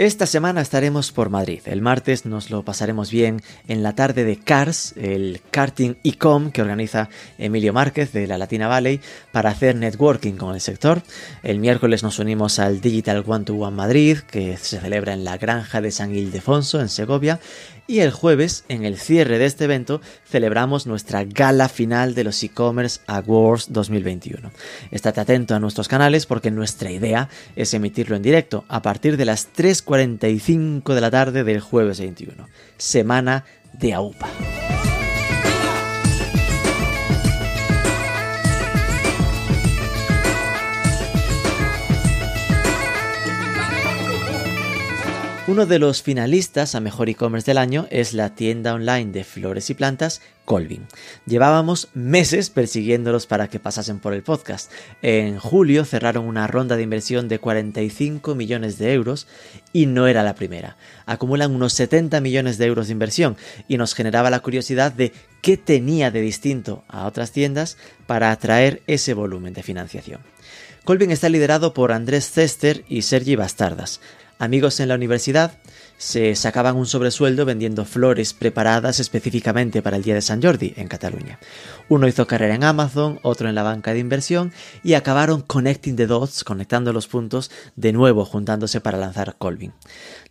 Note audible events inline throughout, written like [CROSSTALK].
esta semana estaremos por Madrid. El martes nos lo pasaremos bien en la tarde de CARS, el karting e-com que organiza Emilio Márquez de la Latina Valley para hacer networking con el sector. El miércoles nos unimos al Digital One to One Madrid que se celebra en la granja de San Ildefonso en Segovia y el jueves, en el cierre de este evento, celebramos nuestra gala final de los e-commerce Awards 2021. Estate atento a nuestros canales porque nuestra idea es emitirlo en directo a partir de las 3.45 de la tarde del jueves 21. Semana de AUPA. Uno de los finalistas a Mejor e-commerce del año es la tienda online de flores y plantas Colvin. Llevábamos meses persiguiéndolos para que pasasen por el podcast. En julio cerraron una ronda de inversión de 45 millones de euros y no era la primera. Acumulan unos 70 millones de euros de inversión y nos generaba la curiosidad de qué tenía de distinto a otras tiendas para atraer ese volumen de financiación. Colvin está liderado por Andrés Cester y Sergi Bastardas amigos en la universidad se sacaban un sobresueldo vendiendo flores preparadas específicamente para el Día de San Jordi en Cataluña. Uno hizo carrera en Amazon, otro en la banca de inversión y acabaron connecting the dots, conectando los puntos de nuevo juntándose para lanzar Colvin.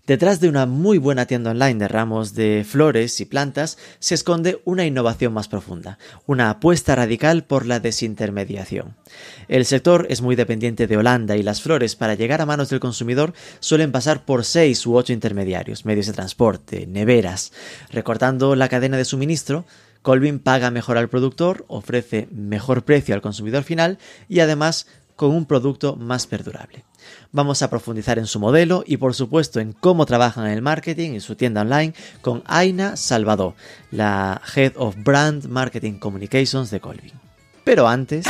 Detrás de una muy buena tienda online de ramos de flores y plantas se esconde una innovación más profunda, una apuesta radical por la desintermediación. El sector es muy dependiente de Holanda y las flores para llegar a manos del consumidor suelen pasar por seis u ocho intermediarios, medios de transporte, neveras. Recortando la cadena de suministro, Colvin paga mejor al productor, ofrece mejor precio al consumidor final y además con un producto más perdurable. Vamos a profundizar en su modelo y por supuesto en cómo trabajan en el marketing y su tienda online con Aina Salvador, la Head of Brand Marketing Communications de Colvin. Pero antes...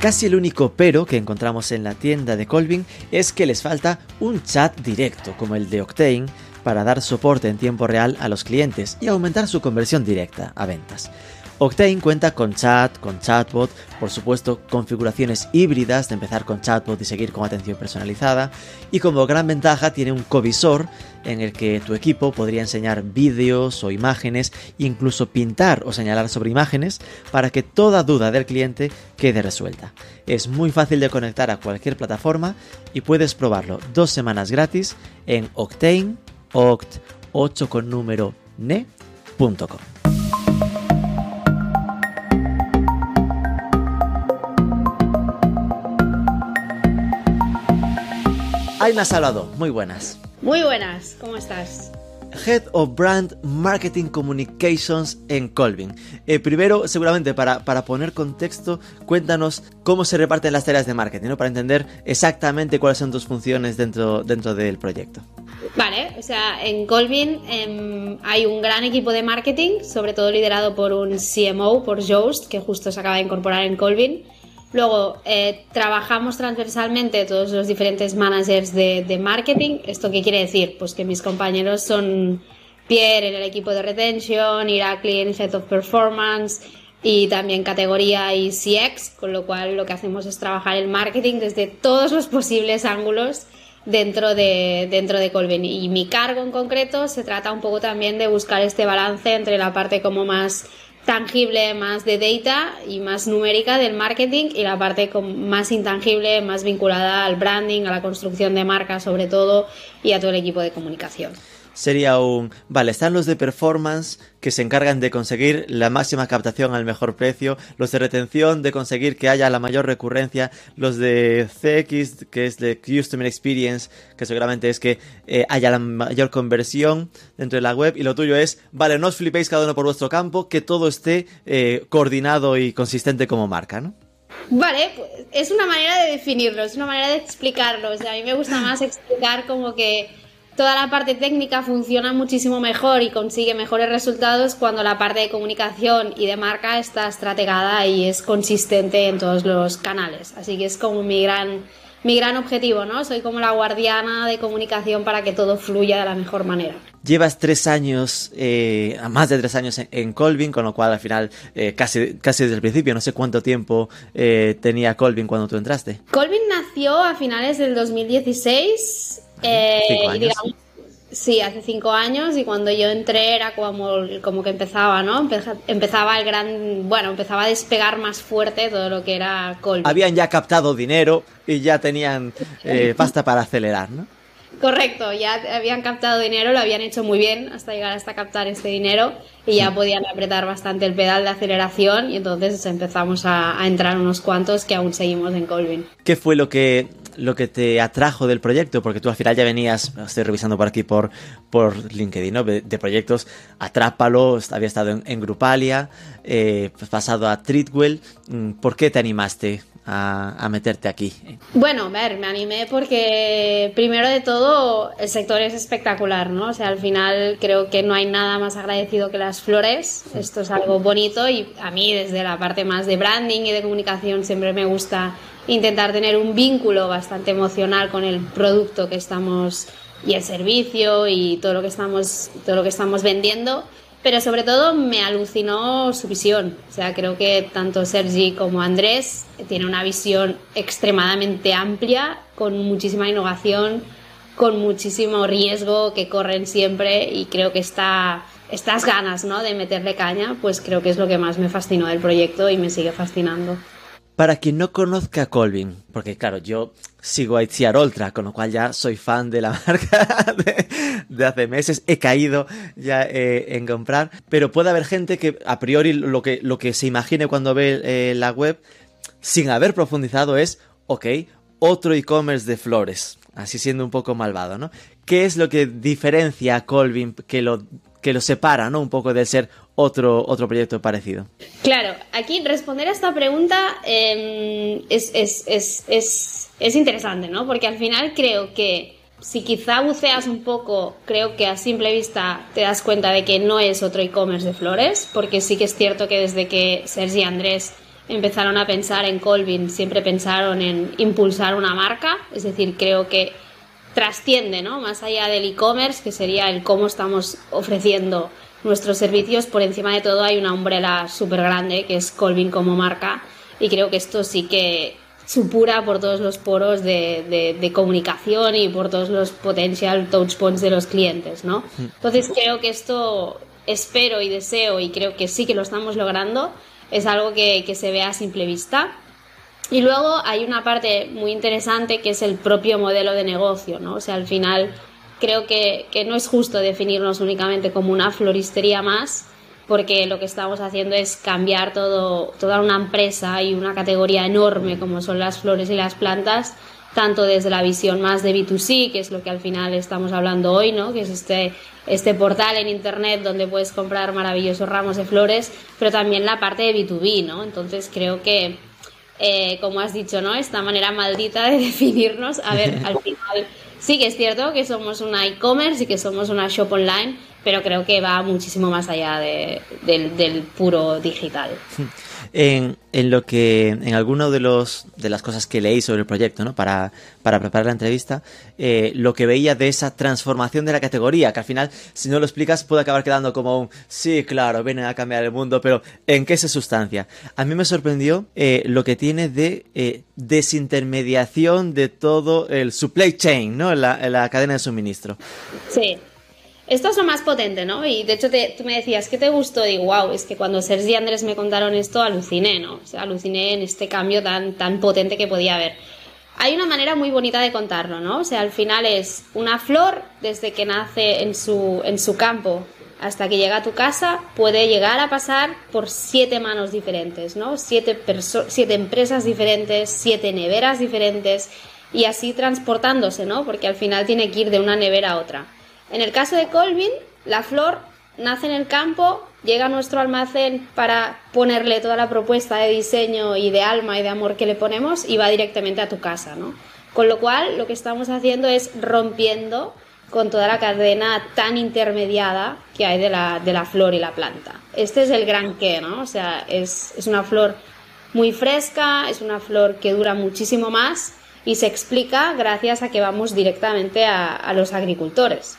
Casi el único pero que encontramos en la tienda de Colvin es que les falta un chat directo como el de Octane para dar soporte en tiempo real a los clientes y aumentar su conversión directa a ventas. Octane cuenta con chat, con chatbot, por supuesto configuraciones híbridas de empezar con chatbot y seguir con atención personalizada y como gran ventaja tiene un covisor en el que tu equipo podría enseñar vídeos o imágenes, incluso pintar o señalar sobre imágenes para que toda duda del cliente quede resuelta. Es muy fácil de conectar a cualquier plataforma y puedes probarlo dos semanas gratis en Octane, oct 8 con número ne.com. Aina Salado, muy buenas. Muy buenas, ¿cómo estás? Head of Brand Marketing Communications en Colvin. Eh, primero, seguramente para, para, poner contexto, cuéntanos cómo se reparten las tareas de marketing, ¿no? para entender exactamente cuáles son tus funciones dentro, dentro del proyecto. Vale, o sea, en Colvin eh, hay un gran equipo de marketing, sobre todo liderado por un CMO, por Joost, que justo se acaba de incorporar en Colvin Luego, eh, trabajamos transversalmente todos los diferentes managers de, marketing. ¿Esto qué quiere decir? Pues que mis compañeros son Pierre en el equipo de retention, Irakli en Head of Performance y también categoría y CX, con lo cual lo que hacemos es trabajar el marketing desde todos los posibles ángulos dentro de, dentro de. Y mi cargo en concreto se trata un poco también de buscar este balance entre la parte como más tangible más de data y más numérica del marketing y la parte más intangible, más vinculada al branding, a la construcción de marca sobre todo y a todo el equipo de comunicación sería un, vale, están los de performance que se encargan de conseguir la máxima captación al mejor precio, los de retención de conseguir que haya la mayor recurrencia, los de CX que es de Customer Experience, que seguramente es que eh, haya la mayor conversión dentro de la web y lo tuyo es, vale, no os flipéis cada uno por vuestro campo, que todo esté eh, coordinado y consistente como marca, ¿no? Vale, pues, es una manera de definirlo, es una manera de explicarlo. O sea, a mí me gusta más explicar como que toda la parte técnica funciona muchísimo mejor y consigue mejores resultados cuando la parte de comunicación y de marca está estrategada y es consistente en todos los canales. Así que es como mi gran, mi gran objetivo, ¿no? Soy como la guardiana de comunicación para que todo fluya de la mejor manera. Llevas tres años, eh, más de tres años en, Colvin, con lo cual al final eh, casi, casi desde el principio, no sé cuánto tiempo eh, tenía Colvin cuando tú entraste. Colvin nació a finales del 2016 eh, sí, hace cinco años y cuando yo entré era como, como que empezaba, ¿no? Empezaba el gran, bueno, empezaba a despegar más fuerte todo lo que era Colby. Habían ya captado dinero y ya tenían eh, pasta para acelerar, ¿no? Correcto, ya habían captado dinero, lo habían hecho muy bien hasta llegar hasta captar este dinero y ya podían apretar bastante el pedal de aceleración y entonces empezamos a, a entrar unos cuantos que aún seguimos en Colvin. ¿Qué fue lo que lo que te atrajo del proyecto? Porque tú al final ya venías, estoy revisando por aquí por, por LinkedIn, ¿no? De, proyectos, Atrápalo, había estado en, Grupalia, eh, pues pasado a Treatwell. Mm, ¿Por qué te animaste a, meterte aquí? Bueno, a ver, me animé porque primero de todo el sector es espectacular, ¿no? O sea, al final creo que no hay nada más agradecido que las flores. Esto es algo bonito y a mí desde la parte más de branding y de comunicación siempre me gusta intentar tener un vínculo bastante emocional con el producto que estamos y el servicio y todo lo que estamos todo lo que estamos vendiendo. Pero sobre todo me alucinó su visión. O sea creo que tanto Sergi como Andrés tienen una visión extremadamente amplia con muchísima innovación con muchísimo riesgo que corren siempre y creo que está estas ganas ¿no? de meterle caña pues creo que es lo que más me fascinó del proyecto y me sigue fascinando para quien no conozca Colvin, porque claro, yo sigo a Itziar Ultra, con lo cual ya soy fan de la [LAUGHS] marca de, hace meses, he caído ya eh, en comprar, pero puede haber gente que a priori lo que, lo que se imagine cuando ve eh, la web, sin haber profundizado, es, ok, otro e-commerce de flores, así siendo un poco malvado, ¿no? ¿Qué es lo que diferencia a Colvin que lo, que lo separa, ¿no? Un poco de ser otro, otro proyecto parecido? Claro, aquí responder a esta pregunta em, es, es, interesante, ¿no? Porque al final creo que si quizá buceas un poco, creo que a simple vista te das cuenta de que no es otro e-commerce de flores, porque sí que es cierto que desde que Sergi y Andrés empezaron a pensar en Colvin, siempre pensaron en impulsar una marca, es decir, creo que trasciende, ¿no? Más allá del e-commerce, que sería el cómo estamos ofreciendo nuestros servicios, por encima de todo hay una umbrella súper grande que es Colvin como marca y creo que esto sí que supura por todos los poros de, comunicación y por todos los potential touch points de los clientes, ¿no? Mm. Entonces creo que esto espero y deseo y creo que sí que lo estamos logrando, es algo que, que se ve a simple vista. Y luego hay una parte muy interesante que es el propio modelo de negocio, ¿no? O sea, al final creo que, no es justo definirnos únicamente como una floristería más, porque lo que estamos haciendo es cambiar todo, toda una empresa y una categoría enorme como son las flores y las plantas, tanto desde la visión más de B2C, que es lo que al final estamos hablando hoy, ¿no? que es este, este portal en Internet donde puedes comprar maravillosos ramos de flores, pero también la parte de B2B. ¿no? Entonces creo que, eh, como has dicho, ¿no? esta manera maldita de [LAUGHS] definirnos, a ver, al final Sí que es cierto que somos una e-commerce y que somos una shop online, pero creo que va muchísimo más allá del, puro digital. [LAUGHS] En, lo que, en alguno de los de las cosas que leí sobre el proyecto, ¿no? Para, para preparar la entrevista, eh, lo que veía de esa transformación de la categoría, que al final, si no lo explicas, puede acabar quedando como un sí, claro, viene a cambiar el mundo, pero ¿en qué se sustancia? A mí me sorprendió eh, lo que tiene de eh, desintermediación de todo el supply chain, ¿no? la, la cadena de suministro. Sí. Esto es lo más potente, ¿no? Y de hecho tú me decías, ¿qué te gustó? Digo, wow, es que cuando Sergi y Andrés me contaron esto, aluciné, ¿no? O sea, aluciné en este cambio tan, tan potente que podía haber. Hay una manera muy bonita de contarlo, ¿no? O sea, al final es una flor, desde que nace en su, en su campo hasta que llega a tu casa, puede llegar a pasar por siete manos diferentes, ¿no? Siete, siete empresas diferentes, siete neveras diferentes, y así transportándose, ¿no? Porque al final tiene que ir de una nevera a otra. En el caso de Colvin, la flor nace en el campo, llega a nuestro almacén para ponerle toda la propuesta de diseño y de alma y de amor que le ponemos y va directamente a tu casa, ¿no? Con lo cual, lo que estamos haciendo es rompiendo con toda la cadena tan intermediada que hay de la, de la flor y la planta. Este es el gran qué, ¿no? O sea, es, es una flor muy fresca, es una flor que dura muchísimo más y se explica gracias a que vamos directamente a, a los agricultores.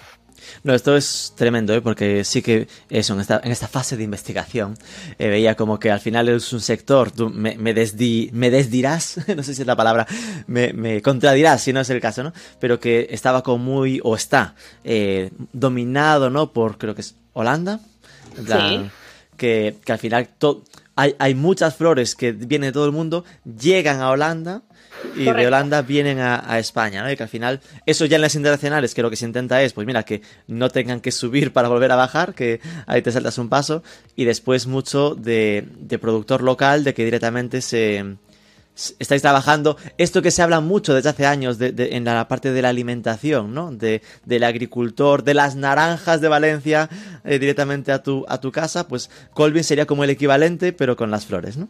No, esto es tremendo, ¿eh? porque sí que eso, en esta, en esta fase de investigación, eh, veía como que al final es un sector, tú me, me, desdi, me desdirás, [LAUGHS] no sé si es la palabra, me, me, contradirás si no es el caso, ¿no? Pero que estaba como muy, o está, eh, dominado, ¿no? Por, creo que es Holanda. sí. Que, que al final hay, hay muchas flores que vienen de todo el mundo, llegan a Holanda y Correcto. de Holanda vienen a, a, España, ¿no? Y que al final, eso ya en las internacionales, que lo que se intenta es, pues mira, que no tengan que subir para volver a bajar, que ahí te saltas un paso, y después mucho de, de productor local, de que directamente se, estáis trabajando esto que se habla mucho desde hace años de, de, en la parte de la alimentación, ¿no? De, del agricultor, de las naranjas de Valencia eh, directamente a tu, a tu casa, pues Colvin sería como el equivalente, pero con las flores, ¿no?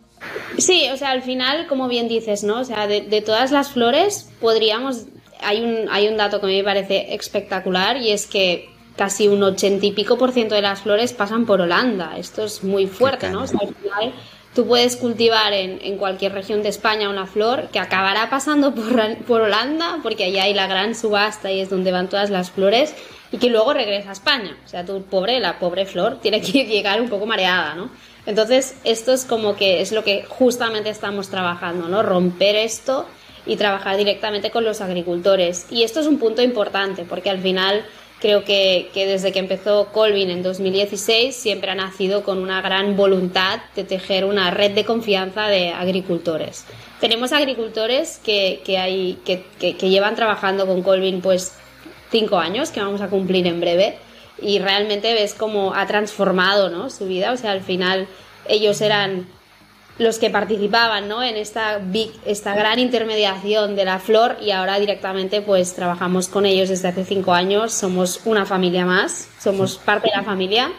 Sí, o sea, al final, como bien dices, ¿no? O sea, de, de todas las flores podríamos... Hay un, hay un dato que a mí me parece espectacular y es que casi un ochenta y pico por ciento de las flores pasan por Holanda. Esto es muy fuerte, ¿no? O sea, al final tú puedes cultivar en, cualquier región de España una flor que acabará pasando por, por, Holanda, porque allá hay la gran subasta y es donde van todas las flores, y que luego regresa a España. O sea, tu pobre, la pobre flor, tiene que [LAUGHS] llegar un poco mareada, ¿no? Entonces, esto es como que es lo que justamente estamos trabajando, ¿no? Romper esto y trabajar directamente con los agricultores. Y esto es un punto importante, porque al final Creo que, que, desde que empezó Colvin en 2016 siempre ha nacido con una gran voluntad de tejer una red de confianza de agricultores. Tenemos agricultores que, que, hay, que, que llevan trabajando con Colvin pues cinco años, que vamos a cumplir en breve, y realmente ves cómo ha transformado ¿no? su vida. O sea, al final ellos eran los que participaban ¿no? en esta, big, esta gran intermediación de la flor y ahora directamente pues trabajamos con ellos desde hace cinco años, somos una familia más, somos parte de la familia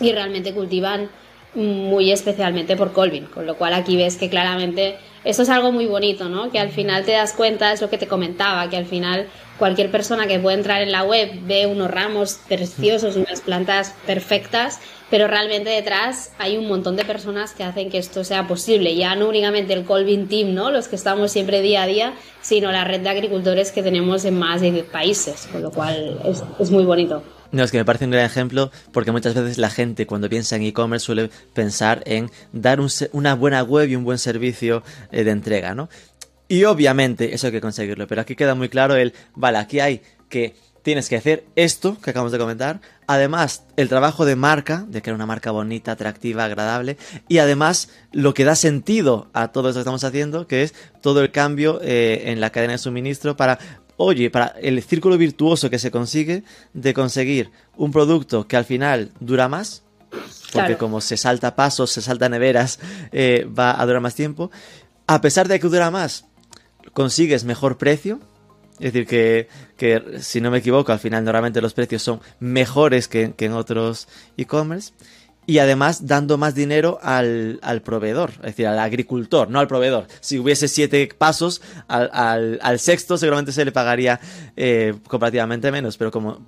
y realmente cultivan muy especialmente por Colvin, con lo cual aquí ves que claramente esto es algo muy bonito, ¿no? Que al final te das cuenta, es lo que te comentaba, que al final cualquier persona que puede entrar en la web ve unos ramos preciosos, unas plantas perfectas pero realmente detrás hay un montón de personas que hacen que esto sea posible. Ya no únicamente el Colvin Team, ¿no? los que estamos siempre día a día, sino la red de agricultores que tenemos en más de 10 países, con lo cual es, es muy bonito. No, es que me parece un gran ejemplo porque muchas veces la gente cuando piensa en e-commerce suele pensar en dar un, una buena web y un buen servicio eh, de entrega, ¿no? Y obviamente eso hay que conseguirlo, pero aquí queda muy claro el, vale, aquí hay que tienes que hacer esto que acabamos de comentar, además el trabajo de marca, de crear una marca bonita, atractiva, agradable, y además lo que da sentido a todo esto que estamos haciendo, que es todo el cambio eh, en la cadena de suministro para, oye, para el círculo virtuoso que se consigue de conseguir un producto que al final dura más, porque claro. como se salta pasos, se salta neveras, eh, va a durar más tiempo, a pesar de que dura más, consigues mejor precio, es decir, que, que, si no me equivoco, al final normalmente los precios son mejores que, que en otros e-commerce. Y además dando más dinero al, al, proveedor, es decir, al agricultor, no al proveedor. Si hubiese siete pasos, al, al, sexto seguramente se le pagaría eh, comparativamente menos, pero como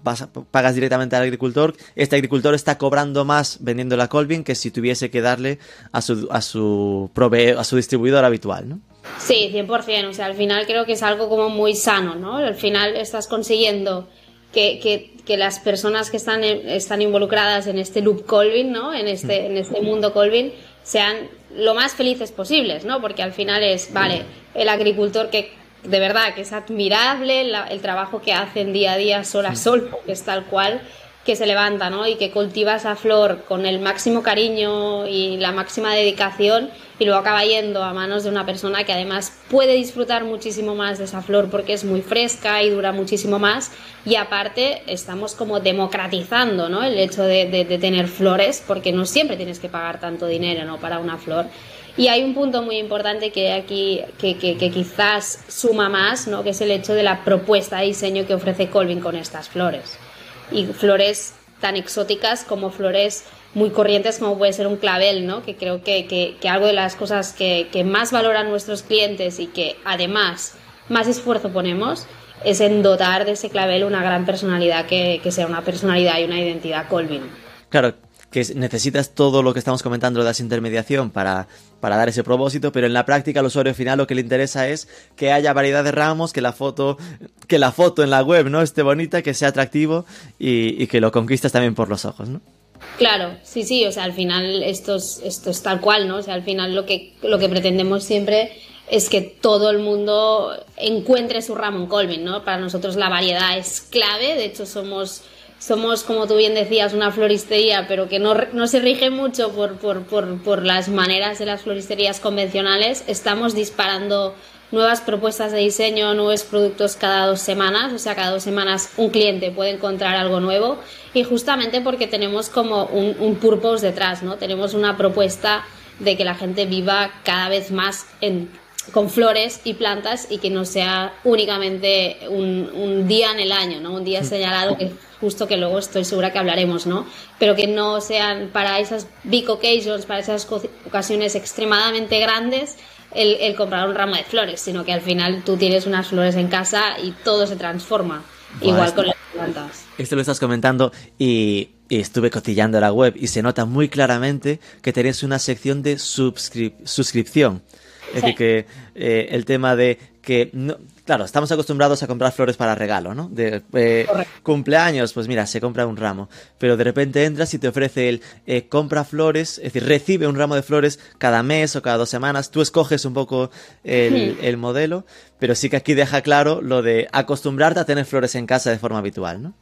pagas directamente al agricultor, este agricultor está cobrando más vendiendo la Colvin que si tuviese que darle a su, a su, proveedor, a su distribuidor habitual, ¿no? Sí, 100%. O sea, al final creo que es algo como muy sano, ¿no? Al final estás consiguiendo que, que, que las personas que están, están involucradas en este loop Colvin, ¿no? En este, en este mundo Colvin, sean lo más felices posibles, ¿no? Porque al final es, vale, el agricultor que de verdad que es admirable la, el trabajo que hacen día a día sol a sol, es tal cual que se levanta, ¿no? Y que cultiva esa flor con el máximo cariño y la máxima dedicación y luego acaba yendo a manos de una persona que además puede disfrutar muchísimo más de esa flor porque es muy fresca y dura muchísimo más y aparte estamos como democratizando, ¿no? El hecho de, tener flores porque no siempre tienes que pagar tanto dinero, ¿no? Para una flor. Y hay un punto muy importante que aquí que, que, que, quizás suma más, ¿no? que es el hecho de la propuesta de diseño que ofrece Colvin con estas flores. Y flores tan exóticas como flores muy corrientes como puede ser un clavel, ¿no? que creo que, que, algo de las cosas que, que más valoran nuestros clientes y que además más esfuerzo ponemos es en dotar de ese clavel una gran personalidad que, que sea una personalidad y una identidad Colvin. Claro, que necesitas todo lo que estamos comentando de la intermediación para, para dar ese propósito, pero en la práctica al usuario final lo que le interesa es que haya variedad de ramos, que la foto, que la foto en la web no esté bonita, que sea atractivo y, que lo conquistas también por los ojos, ¿no? Claro, sí, sí, o sea, al final esto es, esto es tal cual, ¿no? O sea, al final lo que, lo que pretendemos siempre es que todo el mundo encuentre su ramo en Colvin, ¿no? Para nosotros la variedad es clave, de hecho somos somos, como tú bien decías, una floristería, pero que no, no se rige mucho por, por, por, por, las maneras de las floristerías convencionales. Estamos disparando nuevas propuestas de diseño, nuevos productos cada dos semanas, o sea, cada dos semanas un cliente puede encontrar algo nuevo y justamente porque tenemos como un, un purpose detrás, ¿no? Tenemos una propuesta de que la gente viva cada vez más en con flores y plantas y que no sea únicamente un, un, día en el año, ¿no? Un día señalado que justo que luego estoy segura que hablaremos, ¿no? Pero que no sean para esas big occasions, para esas ocasiones extremadamente grandes, el, comprar un ramo de flores, sino que al final tú tienes unas flores en casa y todo se transforma, igual con las plantas. Esto lo estás comentando y, estuve cotillando la web y se nota muy claramente que tenéis una sección de suscripción. Es decir, que eh, el tema de que no, claro, estamos acostumbrados a comprar flores para regalo, ¿no? De eh, cumpleaños, pues mira, se compra un ramo, pero de repente entras y te ofrece el eh, compra flores, es decir, recibe un ramo de flores cada mes o cada dos semanas, tú escoges un poco el, el modelo, pero sí que aquí deja claro lo de acostumbrarte a tener flores en casa de forma habitual, ¿no?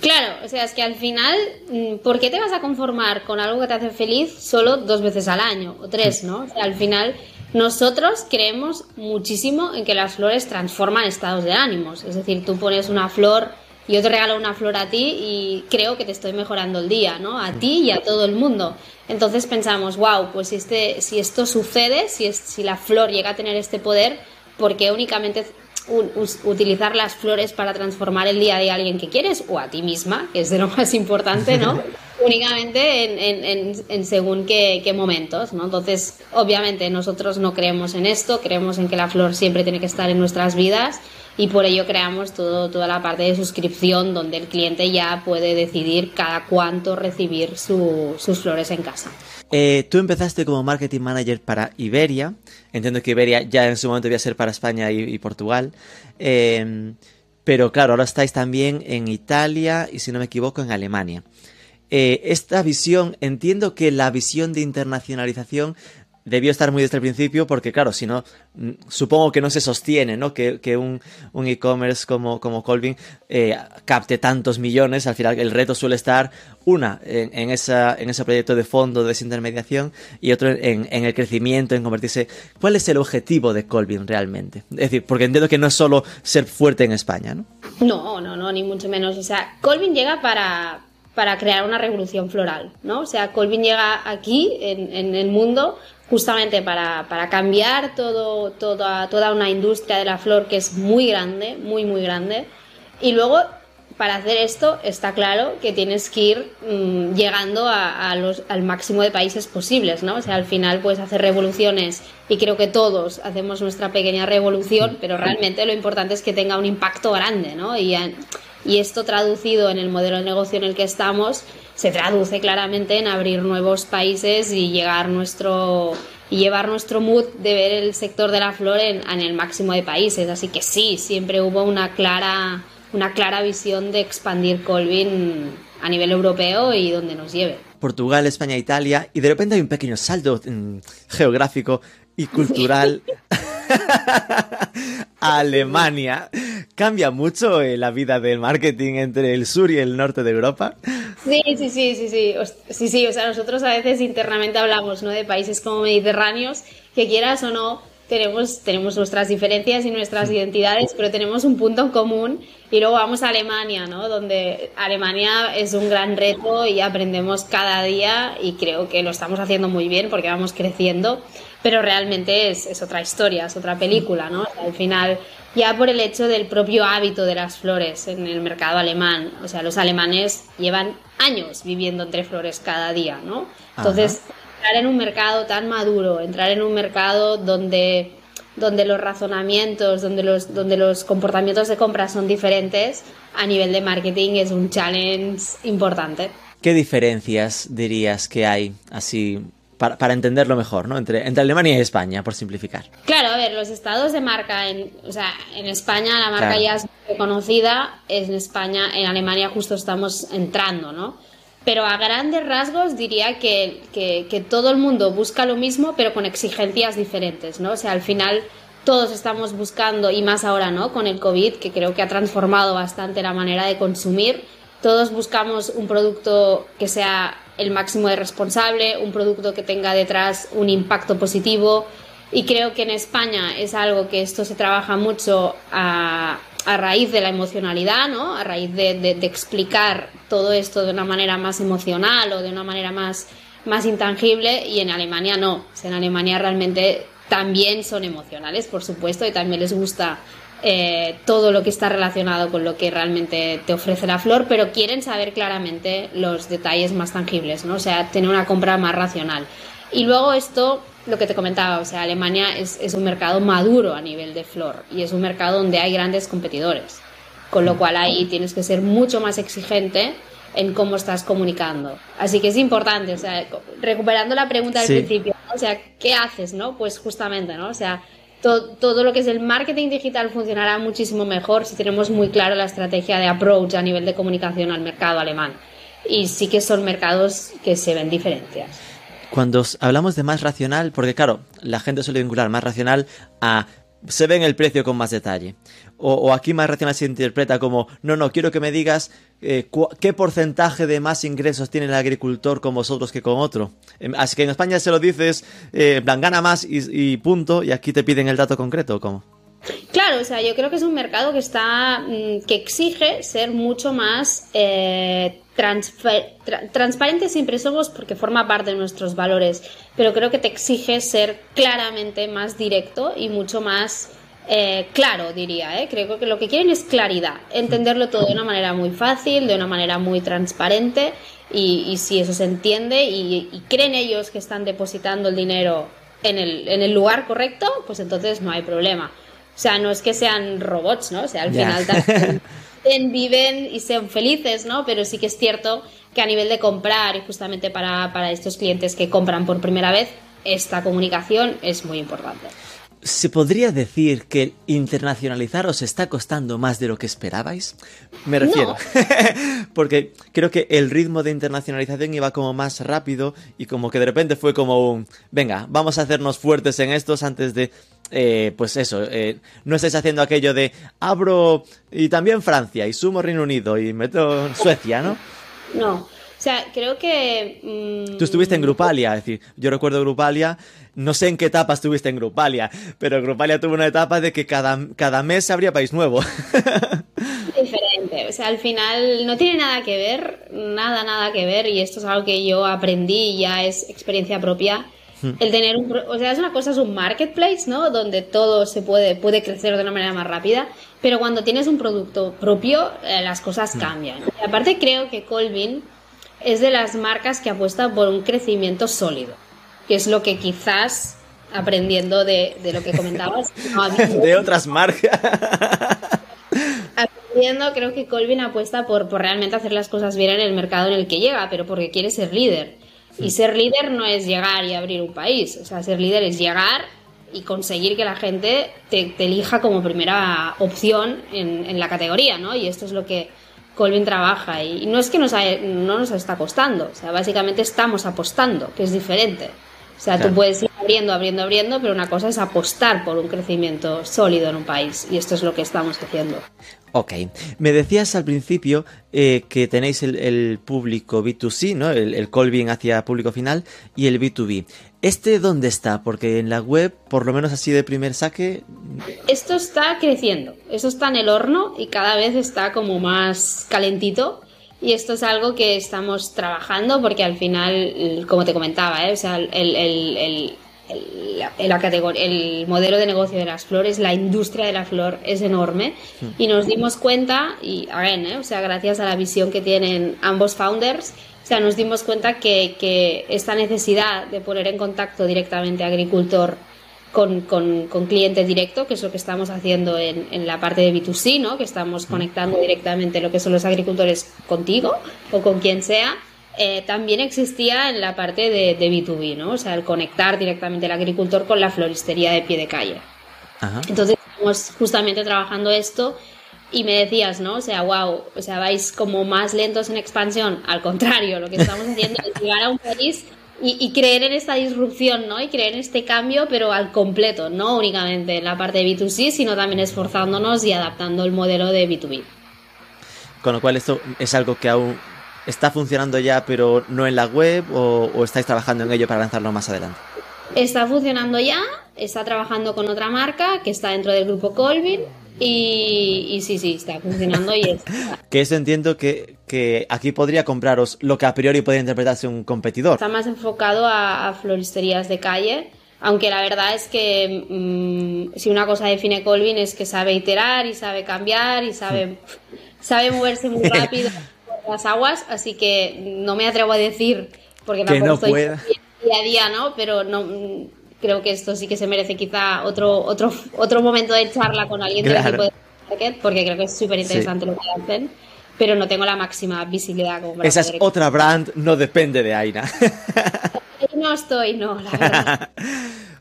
Claro, o sea, es que al final, mm, ¿por qué te vas a conformar con algo que te hace feliz solo dos veces al año o tres, no? O sea, al final nosotros creemos muchísimo en que las flores transforman estados de ánimos. Es decir, tú pones una flor, yo te regalo una flor a ti y creo que te estoy mejorando el día, ¿no? A ti y a todo el mundo. Entonces pensamos, wow, pues si, este, si esto sucede, si, es, si la flor llega a tener este poder, ¿por qué únicamente utilizar las flores para transformar el día de alguien que quieres o a ti misma, que es de lo [LAUGHS] más importante, ¿no? [LAUGHS] Únicamente en, según qué, momentos, ¿no? Entonces, obviamente nosotros no creemos en esto, creemos en que la flor siempre tiene que estar en nuestras vidas y por ello creamos todo, toda la parte de suscripción donde el cliente ya puede decidir cada cuánto recibir sus flores en casa. Eh, tú empezaste como marketing manager para Iberia. Entiendo que Iberia ya en su momento iba a ser para España y, Portugal. Em, pero claro, ahora estáis también en Italia y si no me equivoco en Alemania. Eh, esta visión, entiendo que la visión de internacionalización debió estar muy desde el principio porque claro, si no, mm, supongo que no se sostiene, ¿no? Que, un, e-commerce como, como Colvin eh, capte tantos millones, al final el reto suele estar, una, en, esa, en ese proyecto de fondo de desintermediación y otro en, el crecimiento, en convertirse... ¿Cuál es el objetivo de Colvin realmente? Es decir, porque entiendo que no es solo ser fuerte en España, ¿no? No, no, no, ni mucho menos. O sea, Colvin llega para, para crear una revolución floral, ¿no? O sea, Colvin llega aquí en, en el mundo justamente para, para cambiar todo, toda, toda una industria de la flor que es muy grande, muy, muy grande. Y luego, para hacer esto, está claro que tienes que ir mm, llegando a, los, al máximo de países posibles, ¿no? O sea, al final puedes hacer revoluciones y creo que todos hacemos nuestra pequeña revolución, pero realmente lo importante es que tenga un impacto grande, ¿no? Y, y esto traducido en el modelo de negocio en el que estamos, se traduce claramente en abrir nuevos países y llegar nuestro y llevar nuestro mood de ver el sector de la flor en, el máximo de países. Así que sí, siempre hubo una clara, una clara visión de expandir Colvin a nivel europeo y donde nos lleve. Portugal, España, Italia, y de repente hay un pequeño salto mm, geográfico y cultural. [LAUGHS] [LAUGHS] Alemania. ¿Cambia mucho eh, la vida del marketing entre el sur y el norte de Europa? Sí, sí, sí, sí, sí. Sí, sí, o sea, nosotros a veces internamente hablamos ¿no? de países como mediterráneos, que quieras o no, tenemos, tenemos nuestras diferencias y nuestras identidades, pero tenemos un punto en común. Y luego vamos a Alemania, ¿no? Donde Alemania es un gran reto y aprendemos cada día y creo que lo estamos haciendo muy bien porque vamos creciendo, pero realmente es, es otra historia, es otra película, ¿no? al final ya por el hecho del propio hábito de las flores en el mercado alemán. O sea, los alemanes llevan años viviendo entre flores cada día, ¿no? Entonces, entrar en un mercado tan maduro, entrar en un mercado donde donde los razonamientos, donde los, donde los comportamientos de compra son diferentes, a nivel de marketing es un challenge importante. ¿Qué diferencias dirías que hay así para, entenderlo mejor, ¿no? Entre, entre Alemania y España, por simplificar. Claro, a ver, los estados de marca, en, o sea, en España la marca ya es reconocida, en España, en Alemania justo estamos entrando, ¿no? Pero a grandes rasgos diría que, que, que todo el mundo busca lo mismo, pero con exigencias diferentes, ¿no? O sea, al final todos estamos buscando, y más ahora, ¿no? Con el COVID, que creo que ha transformado bastante la manera de consumir, todos buscamos un producto que sea el máximo de responsable, un producto que tenga detrás un impacto positivo y creo que en España es algo que esto se trabaja mucho a, raíz de la emocionalidad, ¿no? a raíz de, explicar todo esto de una manera más emocional o de una manera más, más intangible y en Alemania no, en Alemania realmente también son emocionales, por supuesto, y también les gusta eh, todo lo que está relacionado con lo que realmente te ofrece la flor, pero quieren saber claramente los detalles más tangibles, ¿no? O sea, tener una compra más racional. Y luego esto, lo que te comentaba, o sea, Alemania es, es un mercado maduro a nivel de flor y es un mercado donde hay grandes competidores, con lo cual ahí tienes que ser mucho más exigente en cómo estás comunicando. Así que es importante, o sea, recuperando la pregunta del principio, o sea, ¿qué haces, no? Pues justamente, ¿no? O sea, todo, lo que es el marketing digital funcionará muchísimo mejor si tenemos muy claro la estrategia de approach a nivel de comunicación al mercado alemán. Y sí que son mercados que se ven diferencias. Cuando hablamos de más racional, porque claro, la gente suele vincular más racional a se ve en el precio con más detalle. O, aquí más racional se interpreta como, no, no, quiero que me digas eh, qué porcentaje de más ingresos tiene el agricultor con vosotros que con otro. Em, así que en España se lo dices, eh, plan, gana más y, punto, y aquí te piden el dato concreto, ¿cómo? Claro, o sea, yo creo que es un mercado que está, mm, que exige ser mucho más eh, transparente siempre somos porque forma parte de nuestros valores, pero creo que te exige ser claramente más directo y mucho más eh, claro, diría. ¿eh? Creo que lo que quieren es claridad, entenderlo todo de una manera muy fácil, de una manera muy transparente y, si eso se entiende y, creen ellos que están depositando el dinero en el, en el lugar correcto, pues entonces no hay problema. O sea, no es que sean robots, ¿no? O sea, al final [LAUGHS] viven y sean felices, ¿no? Pero sí que es cierto que a nivel de comprar y justamente para, para estos clientes que compran por primera vez, esta comunicación es muy importante. ¿Se podría decir que internacionalizar os está costando más de lo que esperabais? Me refiero. [LAUGHS] Porque creo que el ritmo de internacionalización iba como más rápido y como que de repente fue como un, venga, vamos a hacernos fuertes en estos antes de eh, pues eso, eh, no estáis haciendo aquello de abro y también Francia y sumo Reino Unido y meto Suecia, ¿no? No. O sea, creo que... Mm, Tú estuviste en Grupalia, es decir, yo recuerdo Grupalia, no sé en qué etapa estuviste en Grupalia, pero Grupalia tuvo una etapa de que cada, cada mes habría país nuevo. [LAUGHS] Diferente, o sea, al final no tiene nada que ver, nada, nada que ver, y esto es algo que yo aprendí ya es experiencia propia el tener un, o sea, es una cosa, es un marketplace, ¿no? Donde todo se puede, puede crecer de una manera más rápida, pero cuando tienes un producto propio, eh, las cosas cambian. Y aparte creo que Colvin es de las marcas que apuesta por un crecimiento sólido, que es lo que quizás aprendiendo de, lo que comentabas. [LAUGHS] de otras marcas. aprendiendo, creo que Colvin apuesta por, por realmente hacer las cosas bien en el mercado en el que llega, pero porque quiere ser líder. Y ser líder no es llegar y abrir un país, o sea, ser líder es llegar y conseguir que la gente te, elija como primera opción en, la categoría, ¿no? Y esto es lo que Colvin trabaja. Y, no es que nos no nos está costando, o sea, básicamente estamos apostando, que es diferente. O sea, tú puedes ir abriendo, abriendo, abriendo, pero una cosa es apostar por un crecimiento sólido en un país. Y esto es lo que estamos haciendo. Ok, me decías al principio eh, que tenéis el, público B2C, ¿no? El, el Colvin hacia público final y el B2B. ¿Este dónde está? Porque en la web, por lo menos así de primer saque... Esto está creciendo, eso está en el horno y cada vez está como más calentito. Y esto es algo que estamos trabajando porque al final, como te comentaba, ¿eh? o sea, el, el, el, el, modelo de negocio de las flores, la industria de la flor es enorme y nos dimos cuenta, y again, ¿eh? o sea, gracias a la visión que tienen ambos founders, o sea, nos dimos cuenta que, que esta necesidad de poner en contacto directamente agricultor con, con, con, cliente directo, que es lo que estamos haciendo en, en, la parte de B2C, ¿no? que estamos conectando directamente lo que son los agricultores contigo o con quien sea. Eh, también existía en la parte de, de, B2B, ¿no? o sea, el conectar directamente el agricultor con la floristería de pie de calle. Ajá. Entonces, estamos justamente trabajando esto y me decías, ¿no? O sea, wow, o sea, vais como más lentos en expansión. Al contrario, lo que estamos haciendo es llegar a un país y, creer en esta disrupción, ¿no? Y creer en este cambio, pero al completo, no únicamente en la parte de B2C, sino también esforzándonos y adaptando el modelo de B2B. Con lo cual esto es algo que aún está funcionando ya, pero no en la web, o, o estáis trabajando en ello para lanzarlo más adelante. Está funcionando ya, está trabajando con otra marca que está dentro del grupo Colvin y, sí, sí, está funcionando y es. [LAUGHS] que eso entiendo que, que, aquí podría compraros lo que a priori podría interpretarse un competidor. Está más enfocado a, floristerías de calle. Aunque la verdad es que mm, si una cosa define Colvin es que sabe iterar y sabe cambiar y sabe, [LAUGHS] sabe moverse muy rápido por las aguas, así que no me atrevo a decir, porque que no estoy día a día, ¿no? Pero no, creo que esto sí que se merece quizá otro, otro, otro momento de charla con alguien del equipo de market, porque creo que es súper interesante lo que hacen, pero no tengo la máxima visibilidad como Esa es otra brand, no depende de Aina. no estoy, no, la verdad. [LAUGHS]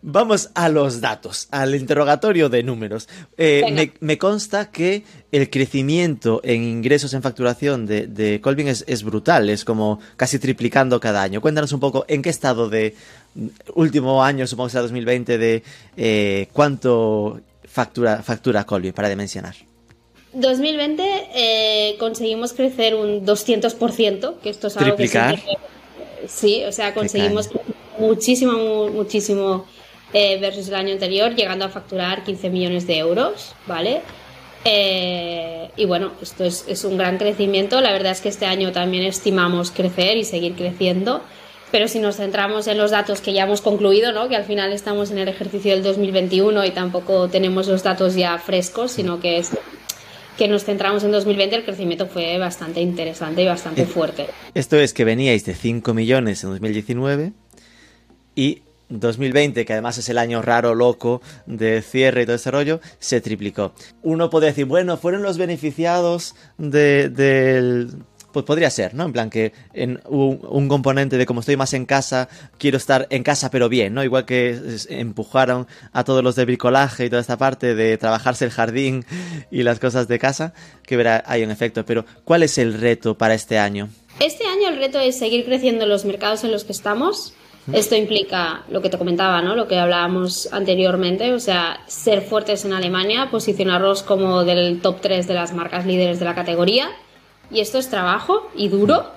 Vamos a los datos, al interrogatorio de números. Eh, me, consta que el crecimiento en ingresos en facturación de, de Colvin es, es, brutal, es como casi triplicando cada año. Cuéntanos un poco en qué estado de último año, supongo que será 2020, de eh, cuánto factura, factura Colvin para dimensionar. 2020 eh, conseguimos crecer un 200%, que esto es algo ¿Triplicar? que... Sí, o sea, conseguimos muchísimo, muchísimo eh, versus el año anterior, llegando a facturar 15 millones de euros, ¿vale? Eh, y bueno, esto es, es, un gran crecimiento. La verdad es que este año también estimamos crecer y seguir creciendo. Pero si nos centramos en los datos que ya hemos concluido, ¿no? que al final estamos en el ejercicio del 2021 y tampoco tenemos los datos ya frescos, sino que es que nos centramos en 2020, el crecimiento fue bastante interesante y bastante fuerte. Esto es que veníais de 5 millones en 2019 y 2020, que además es el año raro, loco, de cierre y todo ese rollo, se triplicó. Uno puede decir, bueno, fueron los beneficiados del... Pues podría ser, ¿no? En plan que en un, componente de como estoy más en casa, quiero estar en casa pero bien, ¿no? Igual que empujaron a todos los de bricolaje y toda esta parte de trabajarse el jardín y las cosas de casa, que verá, hay un efecto. Pero, ¿cuál es el reto para este año? Este año el reto es seguir creciendo en los mercados en los que estamos, esto implica lo que te comentaba, ¿no? Lo que hablábamos anteriormente, o sea, ser fuertes en Alemania, posicionarlos como del top 3 de las marcas líderes de la categoría. Y esto es trabajo y duro.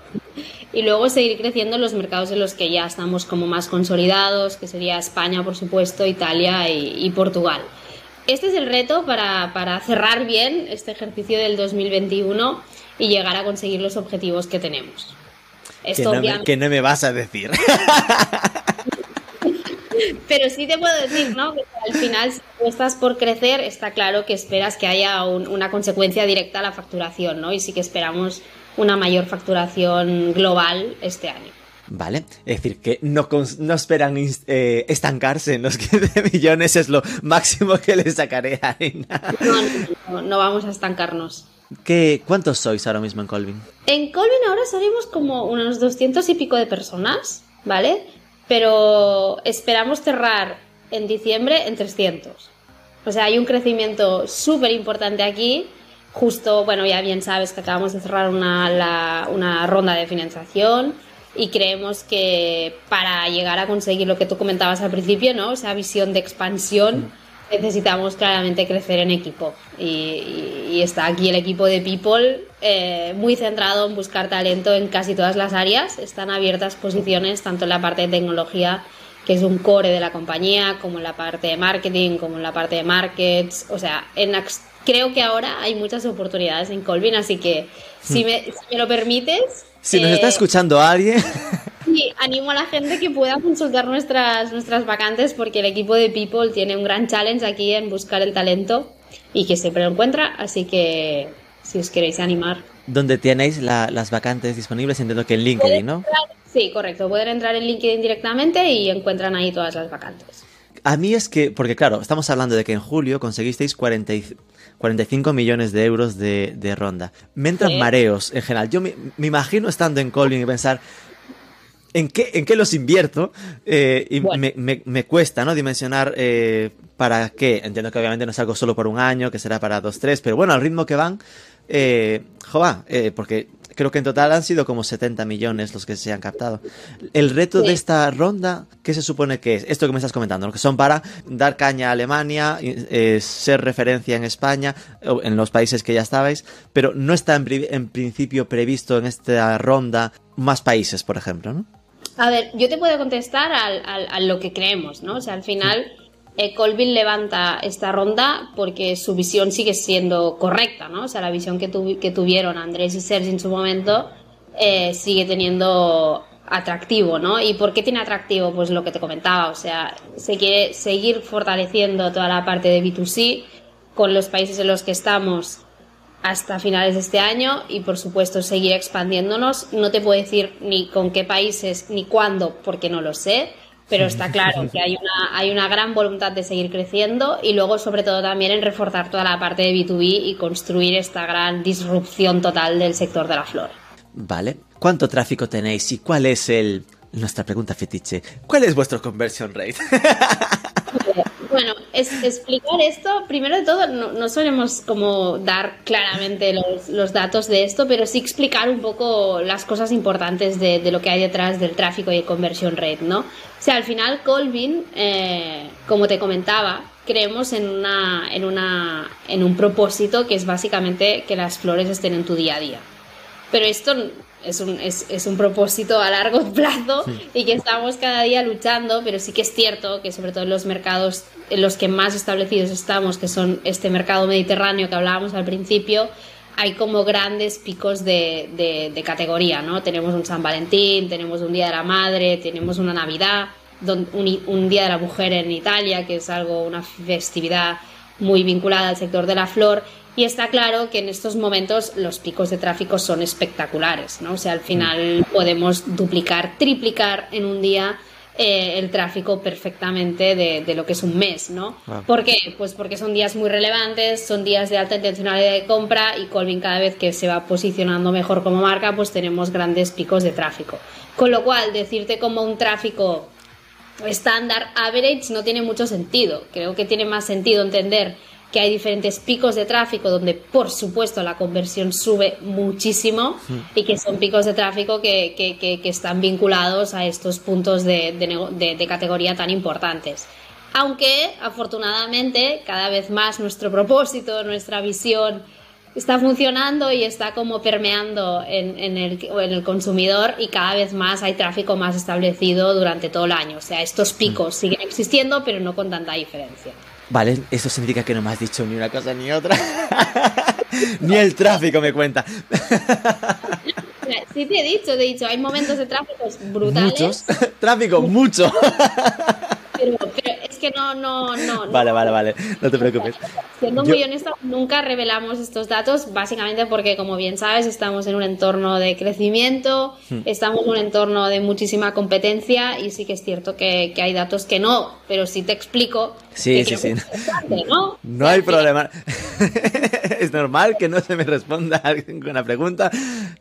Y luego seguir creciendo en los mercados en los que ya estamos como más consolidados, que sería España, por supuesto, Italia y, Portugal. Este es el reto para, para cerrar bien este ejercicio del 2021 y llegar a conseguir los objetivos que tenemos que, no me, vas a decir. [LAUGHS] [LAUGHS] Pero sí te puedo decir, ¿no? Que al final, si tú estás por crecer, está claro que esperas que haya una consecuencia directa a la facturación, ¿no? Y sí que esperamos una mayor facturación global este año. Vale, es decir, que no, no esperan eh, estancarse en los 15 millones, es lo máximo que le sacaré a No, no, no, vamos a estancarnos. ¿Qué, ¿Cuántos sois ahora mismo en Colvin? En Colvin ahora salimos como unos 200 y pico de personas, ¿vale? Pero esperamos cerrar en diciembre en 300. O sea, hay un crecimiento súper importante aquí. Justo, bueno, ya bien sabes que acabamos de cerrar una, una ronda de financiación y creemos que para llegar a conseguir lo que tú comentabas al principio, ¿no? Esa visión de expansión necesitamos claramente crecer en equipo y, está aquí el equipo de People eh, muy centrado en buscar talento en casi todas las áreas. Están abiertas posiciones tanto en la parte de tecnología, que es un core de la compañía, como en la parte de marketing, como en la parte de markets. O sea, en, creo que ahora hay muchas oportunidades en Colvin, así que si hmm. me, si me lo permites... Si nos está eh, escuchando alguien... Sí, animo a la gente que pueda consultar nuestras, nuestras vacantes porque el equipo de People tiene un gran challenge aquí en buscar el talento y que siempre lo encuentra, así que si os queréis animar. ¿Dónde tenéis las vacantes disponibles? Entiendo que en LinkedIn, ¿no? sí, correcto. Pueden entrar en LinkedIn directamente y encuentran ahí todas las vacantes. A mí es que, porque claro, estamos hablando de que en julio conseguisteis 40 y- 45 millones de euros de, de ronda. Me entran mareos en general. Yo me, me imagino estando en Colvin y pensar, ¿en qué, en qué los invierto? Eh, y Bueno. me, me- me cuesta, ¿no? Dimensionar eh, para qué. Entiendo que obviamente no es algo solo por un año, que será para dos, tres, pero bueno, al ritmo que van, eh, joa, eh, porque creo que en total han sido como 70 millones los que se han captado. El reto Sí. de esta ronda, ¿qué se supone que es? Esto que me estás comentando, ¿no? que son para dar caña a Alemania, eh, ser referencia en España, en los países que ya estabais, pero no está en, en principio previsto en esta ronda más países, por ejemplo, ¿no? A ver, yo te puedo contestar al, al- a lo que creemos, ¿no? O sea, al final eh, Colvin levanta esta ronda porque su visión sigue siendo correcta, ¿no? O sea, la visión que, tuvi- que tuvieron Andrés y Sergi en su momento eh, sigue teniendo atractivo, ¿no? ¿Y por qué tiene atractivo? Pues lo que te comentaba, o sea, se quiere seguir fortaleciendo toda la parte de B2C con los países en los que estamos hasta finales de este año y por supuesto seguir expandiéndonos. No te puedo decir ni con qué países ni cuándo porque no lo sé, pero está claro que hay una, hay una gran voluntad de seguir creciendo y luego sobre todo también en reforzar toda la parte de B2B y construir esta gran disrupción total del sector de la flor. Vale. ¿Cuánto tráfico tenéis y cuál es el... Nuestra pregunta fetiche. ¿Cuál es vuestro conversion rate? [LAUGHS] Bueno, es, explicar esto, primero de todo, no, no solemos dar claramente los, datos de esto, pero sí explicar un poco las cosas importantes de, de lo que hay detrás del tráfico y conversión rate, ¿no? O sea, al final Colvin, eh, como te comentaba, creemos en, en un propósito que es básicamente que las flores estén en tu día a día. Pero esto es un, es, es un propósito a largo [LAUGHS] plazo y que estamos cada día luchando, pero sí que es cierto que sobre todo en los mercados en los que más establecidos estamos, que son este mercado mediterráneo que hablábamos al principio, hay como grandes picos de, de, de categoría, ¿no? Tenemos un San Valentín, tenemos un Día de la Madre, tenemos una Navidad, don- un, un Día de la Mujer en Italia, que es algo, una festividad muy vinculada al sector de la flor. Y está claro que en estos momentos los picos de tráfico son espectaculares, ¿no? O sea, al final podemos duplicar, triplicar en un día eh, el tráfico perfectamente de, de lo que es un mes, ¿no? ¿Por qué? Pues porque son días muy relevantes, son días de alta intencionalidad de compra y Colvin cada vez que se va posicionando mejor como marca, pues tenemos grandes picos de tráfico. Con lo cual, decirte como un tráfico estándar average no tiene mucho sentido. Creo que tiene más sentido entender que hay diferentes picos de tráfico donde por supuesto la conversión sube muchísimo y que son picos de tráfico que, que- que- que están vinculados a estos puntos de, de de- de categoría tan importantes. Aunque afortunadamente cada vez más nuestro propósito, nuestra visión está funcionando y está como permeando en, en el, en el consumidor y cada vez más hay tráfico más establecido durante todo el año. O sea, estos picos siguen existiendo pero no con tanta diferencia. Vale, eso significa que no me has dicho ni una cosa ni otra. [LAUGHS] ni el tráfico me cuenta. Sí te he dicho, te he dicho, hay momentos de tráfico brutales, Muchos. [LAUGHS] tráfico, mucho. pero, que no, no, no. no. vale, vale, vale. No te preocupes. Siendo Yo- muy honesta, nunca revelamos estos datos, básicamente porque, como bien sabes, estamos en un entorno de crecimiento, Hmm. estamos en un entorno de muchísima competencia y sí que es cierto que, que hay datos que no, pero sí te explico. Sí, sí, sí. ¿no? No hay problema. [LAUGHS] es normal que no se me responda [LAUGHS] alguna pregunta.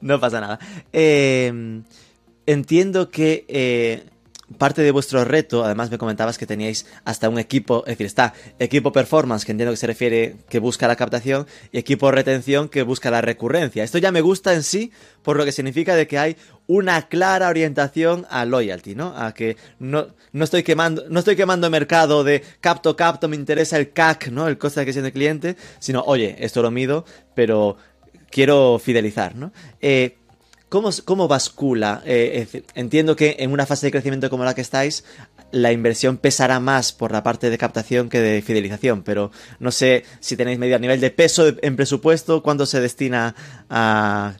No pasa nada. Eh, entiendo que eh, parte de vuestro reto, además me comentabas que teníais hasta un equipo, es decir, está equipo performance, que entiendo que se refiere que busca la captación, y equipo retención que busca la recurrencia. Esto ya me gusta en sí, por lo que significa de que hay una clara orientación a loyalty, ¿no? A que no, no estoy quemando, no estoy quemando mercado de capto, capto, me interesa el CAC, ¿no? El coste de adquisición del cliente, sino, oye, esto lo mido, pero quiero fidelizar, ¿no? Eh, ¿Cómo, cómo bascula? Eh, entiendo que en una fase de crecimiento como la que estáis, la inversión pesará más por la parte de captación que de fidelización, pero no sé si tenéis medio a nivel de peso en presupuesto, cuánto se destina a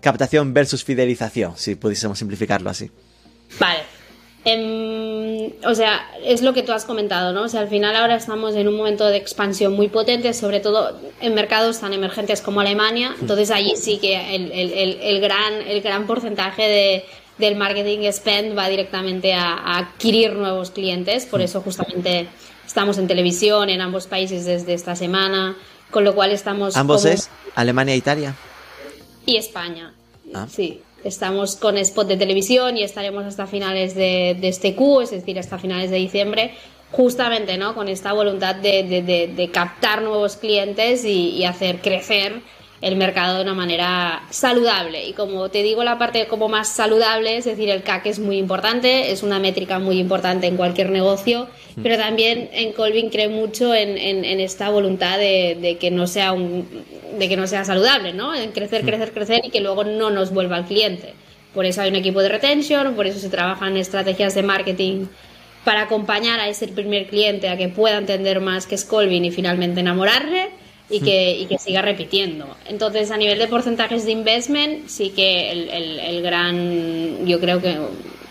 captación versus fidelización, si pudiésemos simplificarlo así. Vale. O sea, es lo que tú has comentado, ¿no? O sea, al final ahora estamos en un momento de expansión muy potente, sobre todo en mercados tan emergentes como Alemania. Entonces allí sí que el, el- el- el gran, el gran porcentaje de, del marketing spend va directamente a, adquirir nuevos clientes, por eso justamente estamos en televisión en ambos países desde esta semana, con lo cual estamos... ¿Ambos es? Alemania e Italia. Y España, ah. sí. Estamos con spot de televisión y estaremos hasta finales de, este Q, es decir, hasta finales de diciembre, justamente ¿no? con esta voluntad de, captar nuevos clientes y hacer crecer el mercado de una manera saludable. Y como te digo, la parte como más saludable, es decir, el CAC es muy importante, es una métrica muy importante en cualquier negocio, mm. pero también en Colvin cree mucho en, esta voluntad de, que no sea un, de que no sea saludable, ¿no? En crecer, mm. crecer, crecer y que luego no nos vuelva al cliente. Por eso hay un equipo de retention, por eso se trabajan estrategias de marketing para acompañar a ese primer cliente a que pueda entender más qué es Colvin y finalmente enamorarle y que, que siga repitiendo. Entonces, a nivel de porcentajes de investment, sí que el, gran, yo creo que,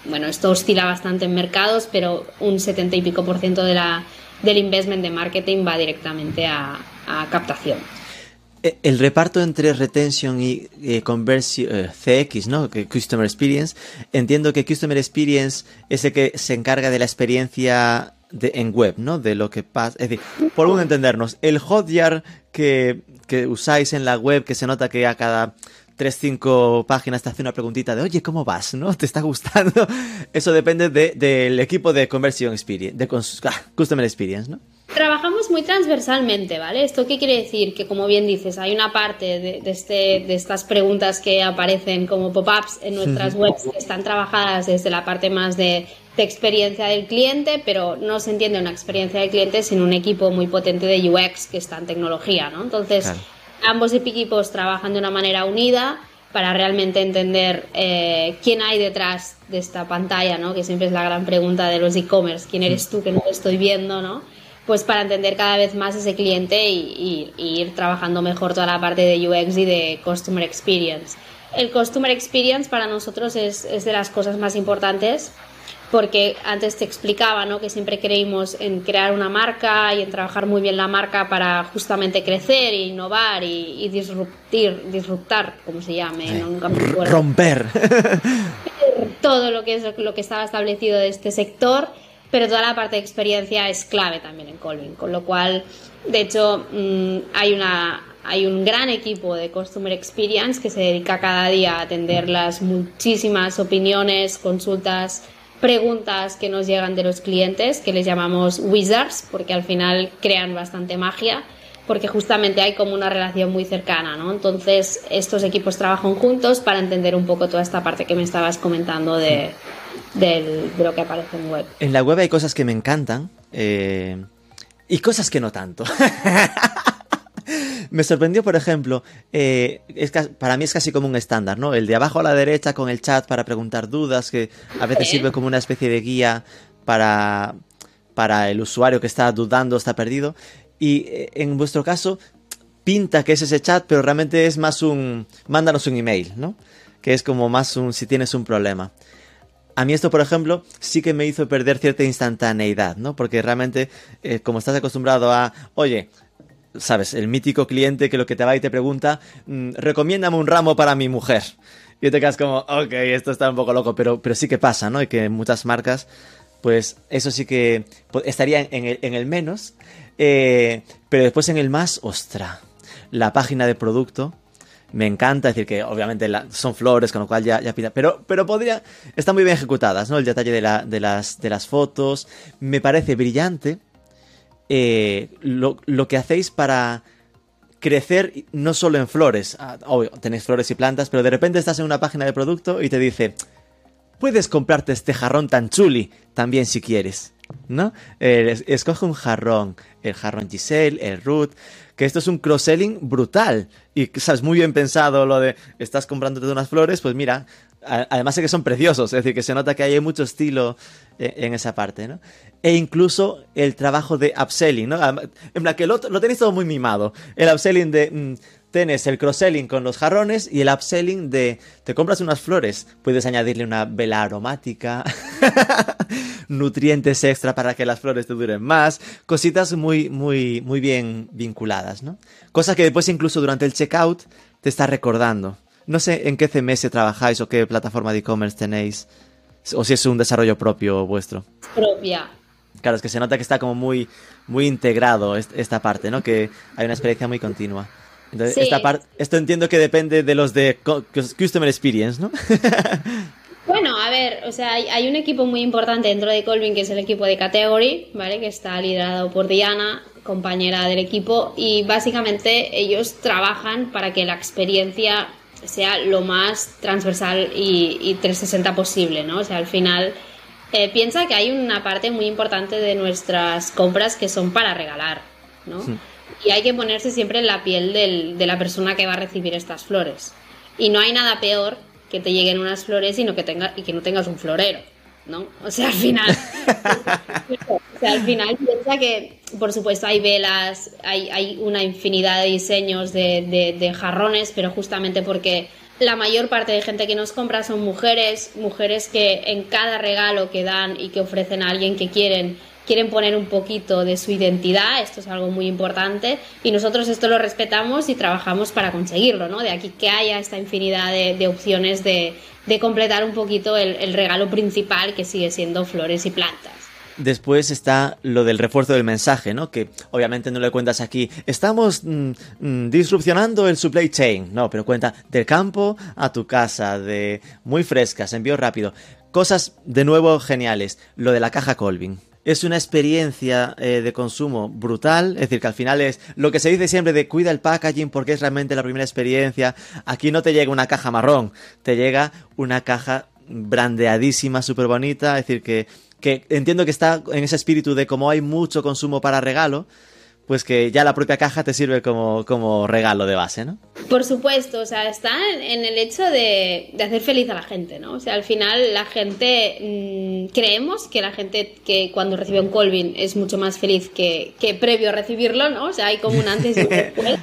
bueno, esto oscila bastante en mercados, pero un 70 y pico por ciento de la, del investment de marketing va directamente a, captación. E, el reparto entre retention y eh, conversión CX, ¿no? Customer Experience. Entiendo que Customer Experience es el que se encarga de la experiencia en web, ¿no? De lo que pasa. Es decir, por un entendernos, el Hotjar que, que usáis en la web, que se nota que a cada 3-5 páginas te hace una preguntita de, oye, ¿cómo vas? ¿No? [LAUGHS] ¿Te está gustando? Eso depende del equipo de Conversion Experience, de ah, Customer Experience, ¿no? Trabajamos muy transversalmente, ¿vale? ¿Esto qué quiere decir? Que como bien dices, hay una parte de, este, de estas preguntas que aparecen como pop-ups en nuestras [LAUGHS] webs que están trabajadas desde la parte más de, experiencia del cliente, pero no se entiende una experiencia del cliente sin un equipo muy potente de UX que está en tecnología, ¿no? Entonces, ambos equipos trabajan de una manera unida para realmente entender eh, quién hay detrás de esta pantalla, ¿no? Que siempre es la gran pregunta de los e-commerce, quién eres tú que no te estoy viendo, ¿no? pues para entender cada vez más ese cliente y, ir trabajando mejor toda la parte de UX y de Customer Experience. El Customer Experience para nosotros es, de las cosas más importantes porque antes te explicaba ¿no? que siempre creímos en crear una marca y en trabajar muy bien la marca para justamente crecer e innovar y, disruptir, disruptar, como se llame, nunca me romper. [LAUGHS] Todo lo que es lo que estaba establecido de este sector pero toda la parte de experiencia es clave también en Colvin, con lo cual, de hecho, mm, hay una hay un gran equipo de Customer Experience que se dedica cada día a atender las muchísimas opiniones, consultas, preguntas que nos llegan de los clientes, que les llamamos wizards, porque al final crean bastante magia, porque justamente hay como una relación muy cercana, ¿no? Entonces, estos equipos trabajan juntos para entender un poco toda esta parte que me estabas comentando de, de lo que aparece en web. En la web hay cosas que me encantan eh, y cosas que no tanto. [LAUGHS] me sorprendió, por ejemplo, eh, es para mí es casi como un estándar, ¿no? El de abajo a la derecha con el chat para preguntar dudas, que a veces sirve como una especie de guía para, para el usuario que está dudando, está perdido. Y eh, en vuestro caso, pinta que es ese chat, pero realmente es más un mándanos un email, ¿no? Que es como más un si tienes un problema. A mí esto, por ejemplo, sí que me hizo perder cierta instantaneidad, ¿no? Porque realmente, eh, como estás acostumbrado a, oye, sabes, el mítico cliente que lo que te va y te pregunta, mm, recomiéndame un ramo para mi mujer. Y te quedas como, ok, esto está un poco loco, pero, pero sí que pasa, ¿no? Y que muchas marcas, pues eso sí que estaría en el, en el menos, eh, pero después en el más, ostra, la página de producto me encanta, decir que obviamente son flores, con lo cual ya, ya pinta, pero, pero podría, están muy bien ejecutadas, ¿no? El detalle de, la, de, las, de las fotos, me parece brillante eh, lo, que hacéis para crecer no solo en flores, ah, obvio, tenéis flores y plantas, pero de repente estás en una página de producto y te dice, puedes comprarte este jarrón tan chuli también si quieres. ¿No? Eh, escoge un jarrón, el jarrón Giselle, el Ruth, que esto es un cross-selling brutal. Y, sabes, muy bien pensado lo de, estás comprándote unas flores, pues mira, además de que son preciosos, es decir, que se nota que hay mucho estilo eh, en esa parte, ¿no? E incluso el trabajo de upselling, ¿no? En plan, que lo, tenéis todo muy mimado. El upselling de... Mm, tienes el cross-selling con los jarrones y el upselling de te compras unas flores, puedes añadirle una vela aromática, [LAUGHS] nutrientes extra para que las flores te duren más, cositas muy, muy, muy bien vinculadas, ¿no? Cosa que después incluso durante el checkout te está recordando No sé en qué CMS trabajáis o qué plataforma de e-commerce tenéis. O si es un desarrollo propio vuestro. Propia. Claro, es que se nota que está como muy, muy integrado esta parte, ¿no? Que hay una experiencia muy continua. Esta parte, esto entiendo que depende de los de Customer Experience, ¿no? [LAUGHS] Bueno, a ver, o sea, hay, un equipo muy importante dentro de Colvin que es el equipo de Category, ¿vale? Que está liderado por Diana, compañera del equipo, y básicamente ellos trabajan para que la experiencia sea lo más transversal y, 360 posible, ¿no? O sea, al final eh, piensa que hay una parte muy importante de nuestras compras que son para regalar, ¿no? Y hay que ponerse siempre en la piel de la persona que va a recibir estas flores. Y no hay nada peor que te lleguen unas flores y, que tenga, y que no tengas un florero, ¿no? O sea, al final... o sea, al final piensa que, por supuesto, hay velas, hay, hay una infinidad de diseños de, de jarrones, pero justamente porque la mayor parte de gente que nos compra son mujeres, mujeres que en cada regalo que dan y que ofrecen a alguien que quieren quieren poner un poquito de su identidad, esto es algo muy importante, y nosotros esto lo respetamos y trabajamos para conseguirlo, ¿no? De aquí que haya esta infinidad de, opciones de, completar un poquito el, regalo principal que sigue siendo flores y plantas. Después está lo del refuerzo del mensaje, ¿no? Que obviamente no le cuentas aquí, estamos mm, mm, disrupcionando el supply chain, no, pero cuenta del campo a tu casa, de muy frescas, envío rápido. Cosas de nuevo geniales. Lo de la caja Colvin es una experiencia eh, de consumo brutal, es decir, que al final es lo que se dice siempre de cuida el packaging porque es realmente la primera experiencia. Aquí no te llega una caja marrón, te llega una caja brandeadísima, súper bonita, es decir, que, que entiendo que está en ese espíritu de como hay mucho consumo para regalo, pues que ya la propia caja te sirve como, como regalo de base, ¿no? Por supuesto, o sea, está en, el hecho de, de, hacer feliz a la gente, ¿no? O sea, al final la gente, mm, creemos que la gente que cuando recibe un Colvin es mucho más feliz que, que previo a recibirlo, ¿no? O sea, hay como un antes y un después.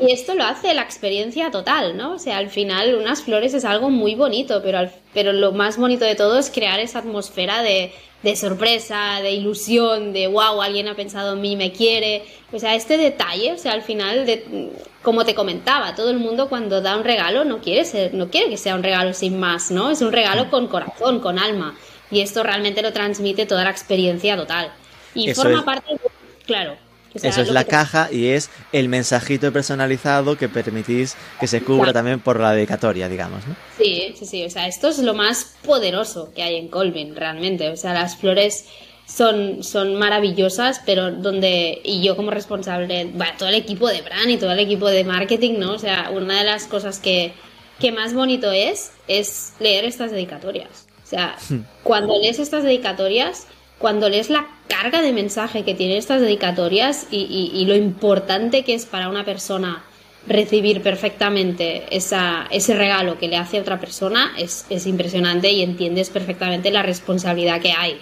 Y esto lo hace la experiencia total, ¿no? O sea, al final unas flores es algo muy bonito, pero, pero lo más bonito de todo es crear esa atmósfera de, de sorpresa, de ilusión, de wow, alguien ha pensado en mí, me quiere. O sea, este detalle, o sea, al final, de, como te comentaba, todo el mundo cuando da un regalo no quiere, ser, no quiere que sea un regalo sin más, ¿no? Es un regalo con corazón, con alma. Y esto realmente lo transmite toda la experiencia total. Y forma parte, claro, eso es la caja y es el mensajito personalizado que permitís que se cubra también por la dedicatoria, digamos, ¿no? Sí, sí, sí. O sea, esto es lo más poderoso que hay en Colvin, realmente. O sea, las flores son, son maravillosas, pero donde, y yo como responsable, bueno, todo el equipo de brand y todo el equipo de marketing, ¿no? O sea, una de las cosas que, que más bonito es, es leer estas dedicatorias. O sea, hmm. cuando lees estas dedicatorias, cuando lees la carga de mensaje que tienen estas dedicatorias y, lo importante que es para una persona recibir perfectamente esa, ese regalo que le hace otra persona es, es, impresionante y entiendes perfectamente la responsabilidad que hay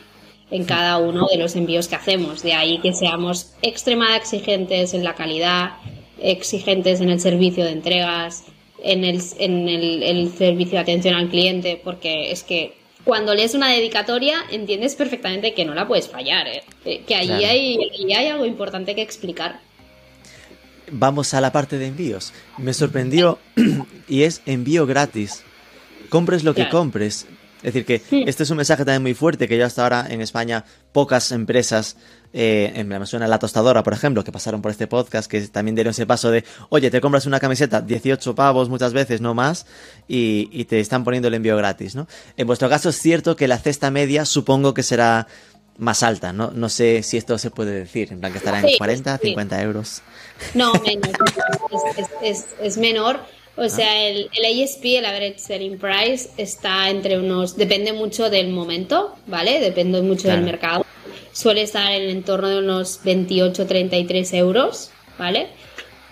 en cada uno de los envíos que hacemos. De ahí que seamos extremadamente exigentes en la calidad, exigentes en el servicio de entregas, en el, en el servicio de atención al cliente, porque es que cuando lees una dedicatoria entiendes perfectamente que no la puedes fallar, ¿eh? Eh, que ahí, hay, hay algo importante que explicar. Vamos a la parte de envíos. Me sorprendió [CLEARS THROAT] y es envío gratis. Compres lo que compres. Es decir, que este es un mensaje también muy fuerte que ya hasta ahora en España pocas empresas eh, me suena la tostadora, por ejemplo, que pasaron por este podcast, que también dieron ese paso de, oye, te compras una camiseta, 18 pavos muchas veces, no más, y, te están poniendo el envío gratis, ¿no? En vuestro caso es cierto que la cesta media supongo que será más alta, ¿no? No sé si esto se puede decir, en plan que estará en 40, 50 euros. No, menos, es, menor. O ah. sea, el, el ASP, el Average Selling Price, está entre unos. Depende mucho del momento, ¿vale? Depende mucho del mercado suele estar en el entorno de unos 28-33 euros, ¿vale?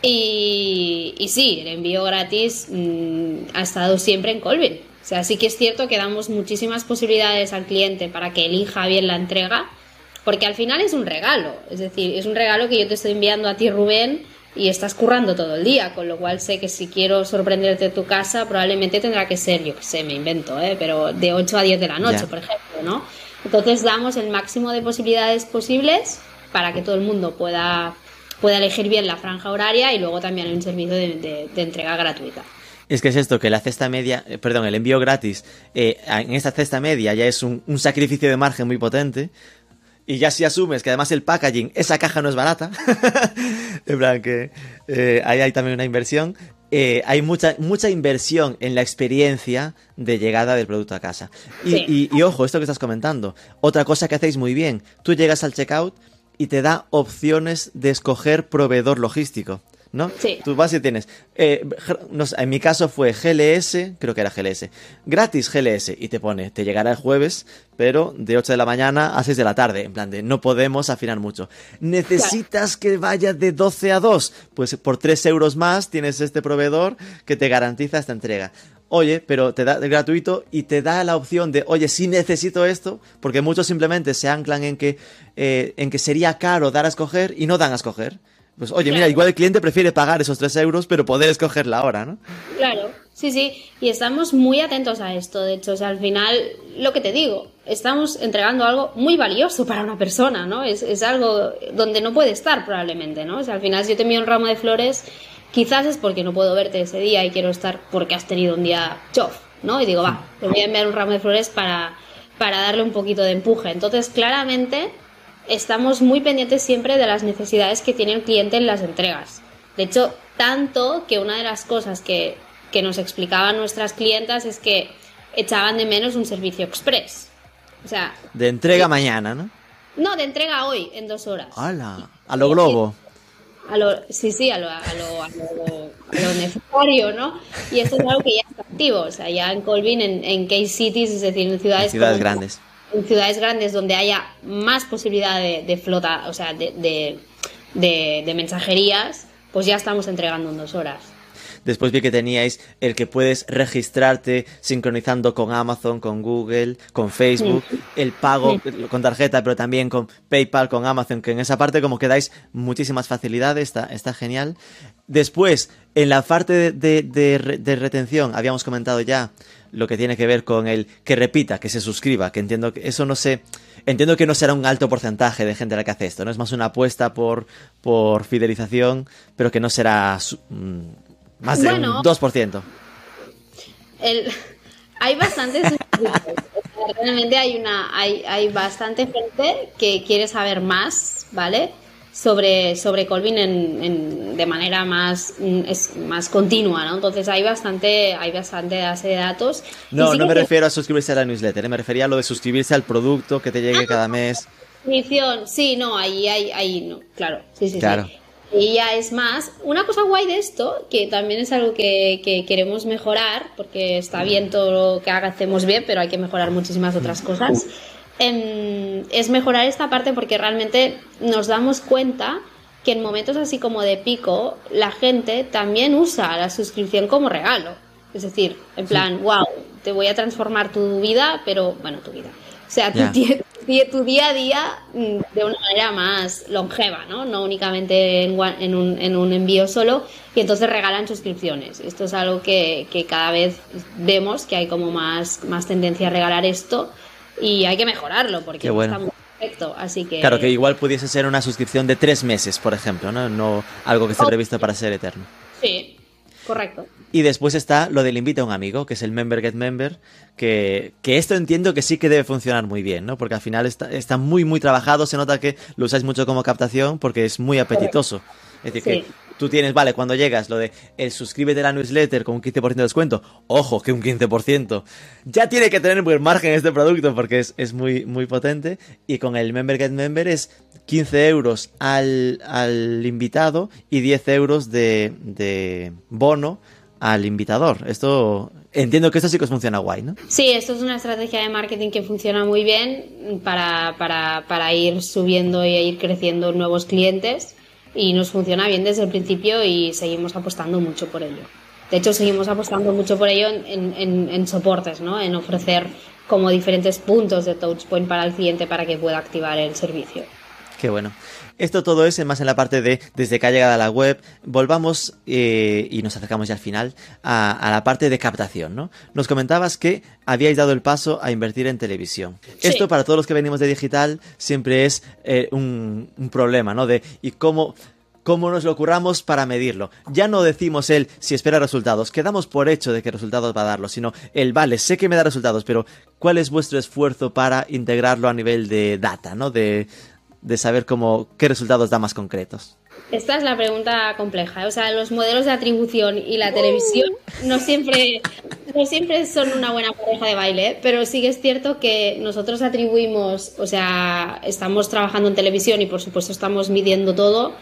Y, y, sí, el envío gratis mm, ha estado siempre en Colvin. O sea, sí que es cierto que damos muchísimas posibilidades al cliente para que elija bien la entrega, porque al final es un regalo. Es decir, es un regalo que yo te estoy enviando a ti, Rubén, y estás currando todo el día, con lo cual sé que si quiero sorprenderte tu casa, probablemente tendrá que ser, yo qué sé, me invento, ¿eh? pero de 8 a 10 de la noche, por ejemplo, ¿no? Entonces damos el máximo de posibilidades posibles para que todo el mundo pueda, pueda elegir bien la franja horaria y luego también un servicio de, entrega gratuita. Es que es esto, que la cesta media, eh, perdón, el envío gratis, eh, en esta cesta media ya es un, un sacrificio de margen muy potente. Y ya si asumes que además el packaging, esa caja no es barata, [LAUGHS] en plan que eh, ahí hay también una inversión, eh, hay mucha, mucha inversión en la experiencia de llegada del producto a casa. Y, Sí. y- y ojo, esto que estás comentando, otra cosa que hacéis muy bien, tú llegas al checkout y te da opciones de escoger proveedor logístico. ¿No? Sí. Tú vas y tienes. eh, gr- no sé, en mi caso fue GLS, creo que era GLS. Gratis GLS. Y te pone, te llegará el jueves, pero de 8 de la mañana a 6 de la tarde. En plan de, no podemos afinar mucho. ¿Necesitas que vaya de 12 a 2? Pues por 3 euros más tienes este proveedor que te garantiza esta entrega. Oye, pero te da gratuito y te da la opción de, oye, sí necesito esto, porque muchos simplemente se anclan en que, eh, en que sería caro dar a escoger y no dan a escoger. Pues oye, mira, igual el cliente prefiere pagar esos 3 euros, pero poder escogerla ahora, ¿no? Claro, sí, sí, y estamos muy atentos a esto. De hecho, o sea, al final, lo que te digo, estamos entregando algo muy valioso para una persona, ¿no? Es, es algo donde no puede estar probablemente, ¿no? O sea, al final, si yo te envío un ramo de flores, quizás es porque no puedo verte ese día y quiero estar porque has tenido un día chof, ¿no? Y digo, va, te voy a enviar un ramo de flores para, para darle un poquito de empuje. Entonces, claramente, estamos muy pendientes siempre de las necesidades que tiene el cliente en las entregas. De hecho, tanto que una de las cosas que, que nos explicaban nuestras clientas es que echaban de menos un servicio express. O sea, De entrega mañana, ¿no? no, de entrega hoy, en dos horas. ¡Hala! A lo globo. A lo, sí, sí, a lo, a, lo, a, lo, a lo necesario, ¿no? Y esto es algo que ya está activo. O sea, ya en Colvin, en, en case cities, es decir, en ciudades, Ciudades como- grandes. En ciudades grandes donde haya más posibilidad de, de flota, o sea, de, de, mensajerías, pues ya estamos entregando en dos horas. Después vi que teníais el que puedes registrarte sincronizando con Amazon, con Google, con Facebook, el pago con tarjeta, pero también con PayPal, con Amazon, que en esa parte como que dais muchísimas facilidades, está, está genial. Después, en la parte de, de retención, habíamos comentado ya lo que tiene que ver con el que repita, que se suscriba, que entiendo que eso no sé... Entiendo que no será un alto porcentaje de gente la que hace esto, ¿no? Es más una apuesta por, por fidelización, pero que no será mm, más de Bueno. un 2%. El, hay bastantes [LAUGHS] realmente hay una hay, hay bastante gente que quiere saber más vale sobre sobre Colvin en, en- de manera más mm, es más continua no entonces hay bastante hay bastante base de datos No, sí no que me se- refiero a suscribirse a la newsletter, ¿eh? me refería a lo de suscribirse al producto que te llegue cada mes. Suscripción, sí, no, ahí, ahí, ahí, no, claro, sí, sí, Claro. sí. Y ya es más, una cosa guay de esto, que también es algo que, que queremos mejorar, porque está bien todo lo que hacemos bien, pero hay que mejorar muchísimas otras cosas, es mejorar esta parte porque realmente nos damos cuenta que en momentos así como de pico, la gente también usa la suscripción como regalo. Es decir, en plan, wow, te voy a transformar tu vida, pero bueno, tu vida. O sea, tu, día a día mm, de una manera más longeva, ¿no? No únicamente en, en un, en un envío solo, y entonces regalan suscripciones. Esto es algo que, que cada vez vemos que hay como más, más tendencia a regalar esto y hay que mejorarlo porque no está muy perfecto. Así que. Claro, que igual pudiese ser una suscripción de tres meses, por ejemplo, ¿no? No algo que esté previsto para ser eterno. Sí, correcto. Y después está lo del invita a un amigo, que es el Member Get Member, que, que esto entiendo que sí que debe funcionar muy bien, ¿no? Porque al final está, está muy, muy trabajado, se nota que lo usáis mucho como captación porque es muy apetitoso. Es decir, Sí. que tú tienes, vale, cuando llegas lo de el suscríbete a la newsletter con un 15% de descuento, ojo, que un 15%, ya tiene que tener buen margen este producto porque es, es muy, muy potente. Y con el Member Get Member es 15 euros al, al invitado y 10 euros de, de bono al invitador. Esto entiendo que esto sí que os funciona guay, ¿no? Sí, esto es una estrategia de marketing que funciona muy bien para, para, para ir subiendo e ir creciendo nuevos clientes y nos funciona bien desde el principio y seguimos apostando mucho por ello. De hecho, seguimos apostando mucho por ello en, soportes, ¿no? En ofrecer como diferentes puntos de touchpoint para el cliente para que pueda activar el servicio. Qué bueno. Esto todo es más en la parte de desde que ha llegado a la web. Volvamos eh, y nos acercamos ya al final a, a la parte de captación, ¿no? Nos comentabas que habíais dado el paso a invertir en televisión. Sí. Esto para todos los que venimos de digital siempre es eh, un, un problema, ¿no? De y cómo cómo nos lo curramos para medirlo. Ya no decimos el si espera resultados, quedamos por hecho de que resultados va a darlo, sino el vale, sé que me da resultados, pero ¿cuál es vuestro esfuerzo para integrarlo a nivel de data, ¿no? De, de saber cómo, qué resultados da más concretos. Esta es la pregunta compleja. ¿eh? O sea, los modelos de atribución y la televisión no siempre, no siempre son una buena pareja de baile, ¿eh? pero sí que es cierto que nosotros atribuimos, o sea, estamos trabajando en televisión y por supuesto estamos midiendo todo.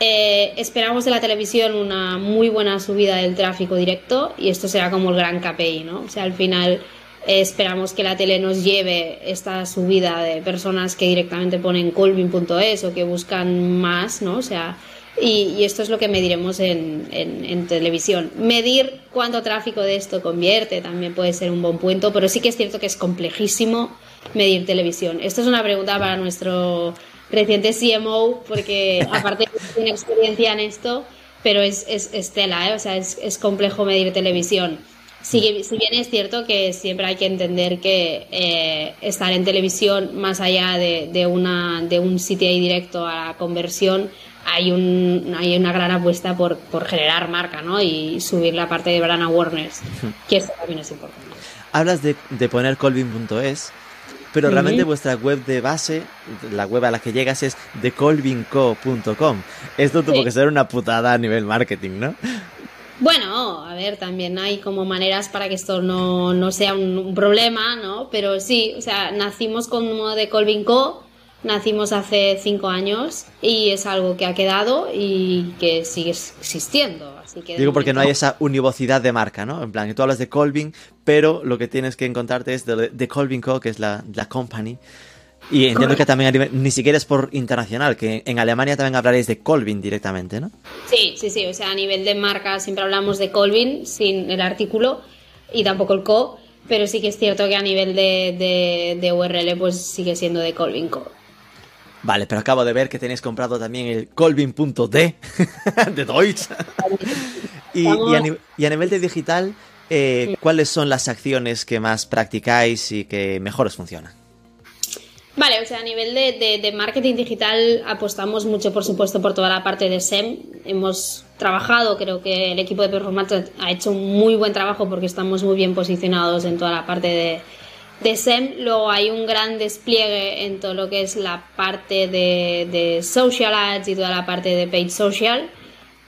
Eh, esperamos de la televisión una muy buena subida del tráfico directo y esto será como el gran KPI, ¿no? O sea, al final esperamos que la tele nos lleve esta subida de personas que directamente ponen colvin.es o que buscan más, ¿no? O sea, y, esto es lo que mediremos en, en, televisión. Medir cuánto tráfico de esto convierte también puede ser un buen punto, pero sí que es cierto que es complejísimo medir televisión. Esto es una pregunta para nuestro reciente CMO, porque [LAUGHS] aparte tiene experiencia en esto, pero es, es, es tela, ¿eh? o sea, es, es complejo medir televisión. Si, bien es cierto que siempre hay que entender que eh, estar en televisión, más allá de, una, de un CTA directo a la conversión, hay, un, hay una gran apuesta por, por generar marca ¿no? y subir la parte de brand awareness, que eso también es importante. Hablas de, de poner colvin.es, pero realmente vuestra web de base, la web a la que llegas es decolvinco.com. Esto tuvo que ser una putada a nivel marketing, ¿no? Bueno, a ver, también hay como maneras para que esto no, sea un, problema, ¿no? Pero sí, o sea, nacimos con uno de Colvin Co., nacimos hace cinco años y es algo que ha quedado y que sigue existiendo. Así que Digo porque no hay esa univocidad de marca, ¿no? En plan, que tú hablas de Colvin, pero lo que tienes que encontrarte es de, de Colvin Co., que es la, la company, y entiendo que también ni siquiera es por internacional, que en Alemania también hablaréis de Colvin directamente, ¿no? Sí, sí, sí. O sea, a nivel de marca siempre hablamos de Colvin sin el artículo y tampoco el co, pero sí que es cierto que a nivel de, de, URL pues sigue siendo de Colvin Co. Vale, pero acabo de ver que tenéis comprado también el colvin.d [LAUGHS] de Deutsch. y, a nivel de digital, eh, ¿cuáles son las acciones que más practicáis y que mejor os funcionan? Vale, o sea, a nivel de, marketing digital apostamos mucho, por supuesto, por toda la parte de SEM. Hemos trabajado, creo que el equipo de Performance ha hecho un muy buen trabajo porque estamos muy bien posicionados en toda la parte de, de SEM. Luego hay un gran despliegue en todo lo que es la parte de, de social ads y toda la parte de paid social.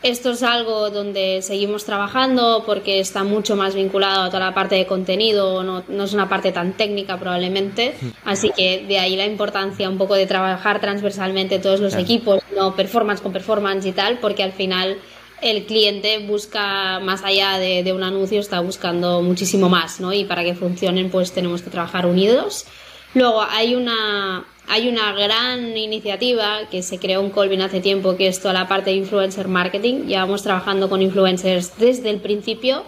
Esto es algo donde seguimos trabajando porque está mucho más vinculado a toda la parte de contenido, no, es una parte tan técnica probablemente, así que de ahí la importancia un poco de trabajar transversalmente todos los equipos, no performance con performance y tal, porque al final el cliente busca más allá de, de un anuncio, está buscando muchísimo más, ¿no? Y para que funcionen pues tenemos que trabajar unidos. Luego hay una, hay una gran iniciativa que se creó en Colvin hace tiempo, que es toda la parte de influencer marketing. Llevamos trabajando con influencers desde el principio.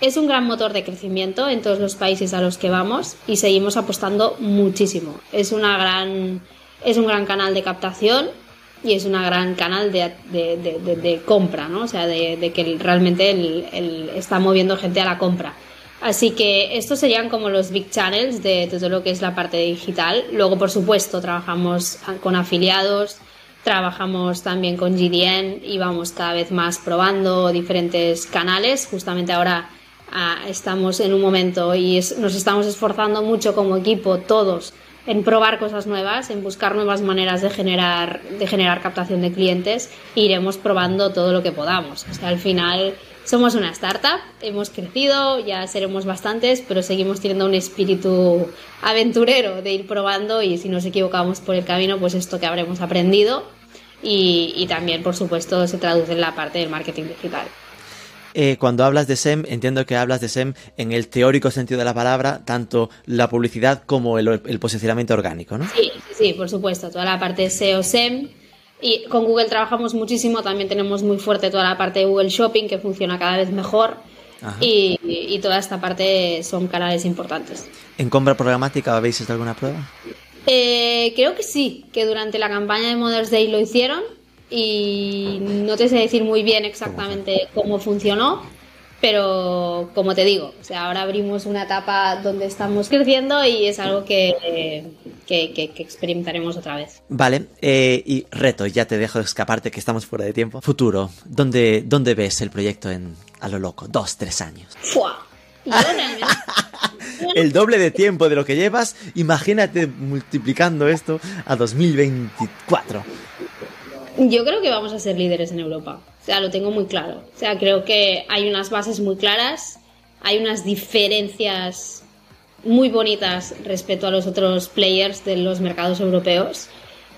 Es un gran motor de crecimiento en todos los países a los que vamos y seguimos apostando muchísimo. Es, una gran, es un gran canal de captación y es un gran canal de, de, compra, ¿no? O sea, de, que realmente está moviendo gente a la compra. Así que estos serían como los big channels de todo lo que es la parte digital. Luego, por supuesto, trabajamos con afiliados, trabajamos también con GDN y vamos cada vez más probando diferentes canales. Justamente ahora ah, estamos en un momento y nos estamos esforzando mucho como equipo, todos, en probar cosas nuevas, en buscar nuevas maneras de generar, de generar captación de clientes e iremos probando todo lo que podamos. O sea, al final somos una startup, hemos crecido, ya seremos bastantes, pero seguimos teniendo un espíritu aventurero de ir probando y si nos equivocamos por el camino, pues esto que habremos aprendido y, también, por supuesto, se traduce en la parte del marketing digital. Eh, cuando hablas de SEM, entiendo que hablas de SEM en el teórico sentido de la palabra, tanto la publicidad como el, el posicionamiento orgánico, ¿no? Sí, sí, por supuesto, toda la parte SEO-SEM y con Google trabajamos muchísimo, también tenemos muy fuerte toda la parte de Google Shopping que funciona cada vez mejor. Y, toda esta parte son canales importantes. ¿En compra programática habéis hecho alguna prueba? Eh, creo que sí, que durante la campaña de Mother's Day lo hicieron y no te sé decir muy bien exactamente cómo funcionó, pero como te digo, o sea, ahora abrimos una etapa donde estamos creciendo y es algo que, que, experimentaremos otra vez. Vale, eh, y reto, ya te dejo escaparte que estamos fuera de tiempo. Futuro, ¿dónde, dónde ves el proyecto en a lo loco? Dos, tres años. ¡Fua! [LAUGHS] el doble de tiempo de lo que llevas, imagínate multiplicando esto a 2024. Yo creo que vamos a ser líderes en Europa. O sea, lo tengo muy claro. O sea, creo que hay unas bases muy claras, hay unas diferencias muy bonitas respecto a los otros players de los mercados europeos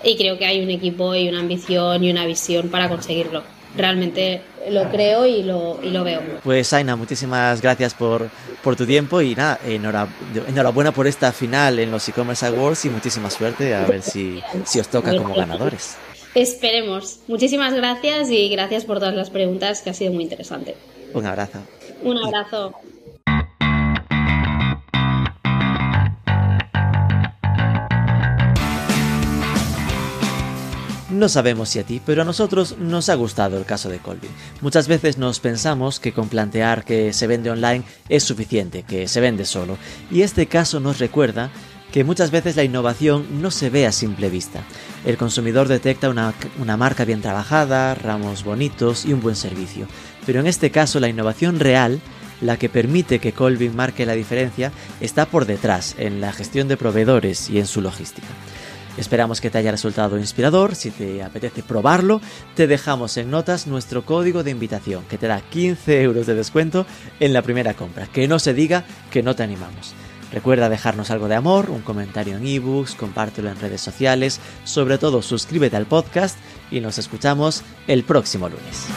y creo que hay un equipo y una ambición y una visión para conseguirlo. Realmente lo creo y lo, y lo veo. Pues Aina, muchísimas gracias por, por tu tiempo y nada, enhorabuena por esta final en los e-commerce awards y muchísima suerte a ver si, si os toca como ganadores. Esperemos. Muchísimas gracias y gracias por todas las preguntas, que ha sido muy interesante. Un abrazo. Un abrazo. No sabemos si a ti, pero a nosotros nos ha gustado el caso de Colby. Muchas veces nos pensamos que con plantear que se vende online es suficiente, que se vende solo, y este caso nos recuerda que muchas veces la innovación no se ve a simple vista. El consumidor detecta una, marca bien trabajada, ramos bonitos y un buen servicio, pero en este caso la innovación real la que permite que Colby marque la diferencia está por detrás, en la gestión de proveedores y en su logística. Esperamos que te haya resultado inspirador. Si te apetece probarlo, te dejamos en notas nuestro código de invitación que te da 15 euros de descuento en la primera compra. Que no se diga que no te animamos. Recuerda dejarnos algo de amor, un comentario en ebooks, compártelo en redes sociales, sobre todo suscríbete al podcast y nos escuchamos el próximo lunes.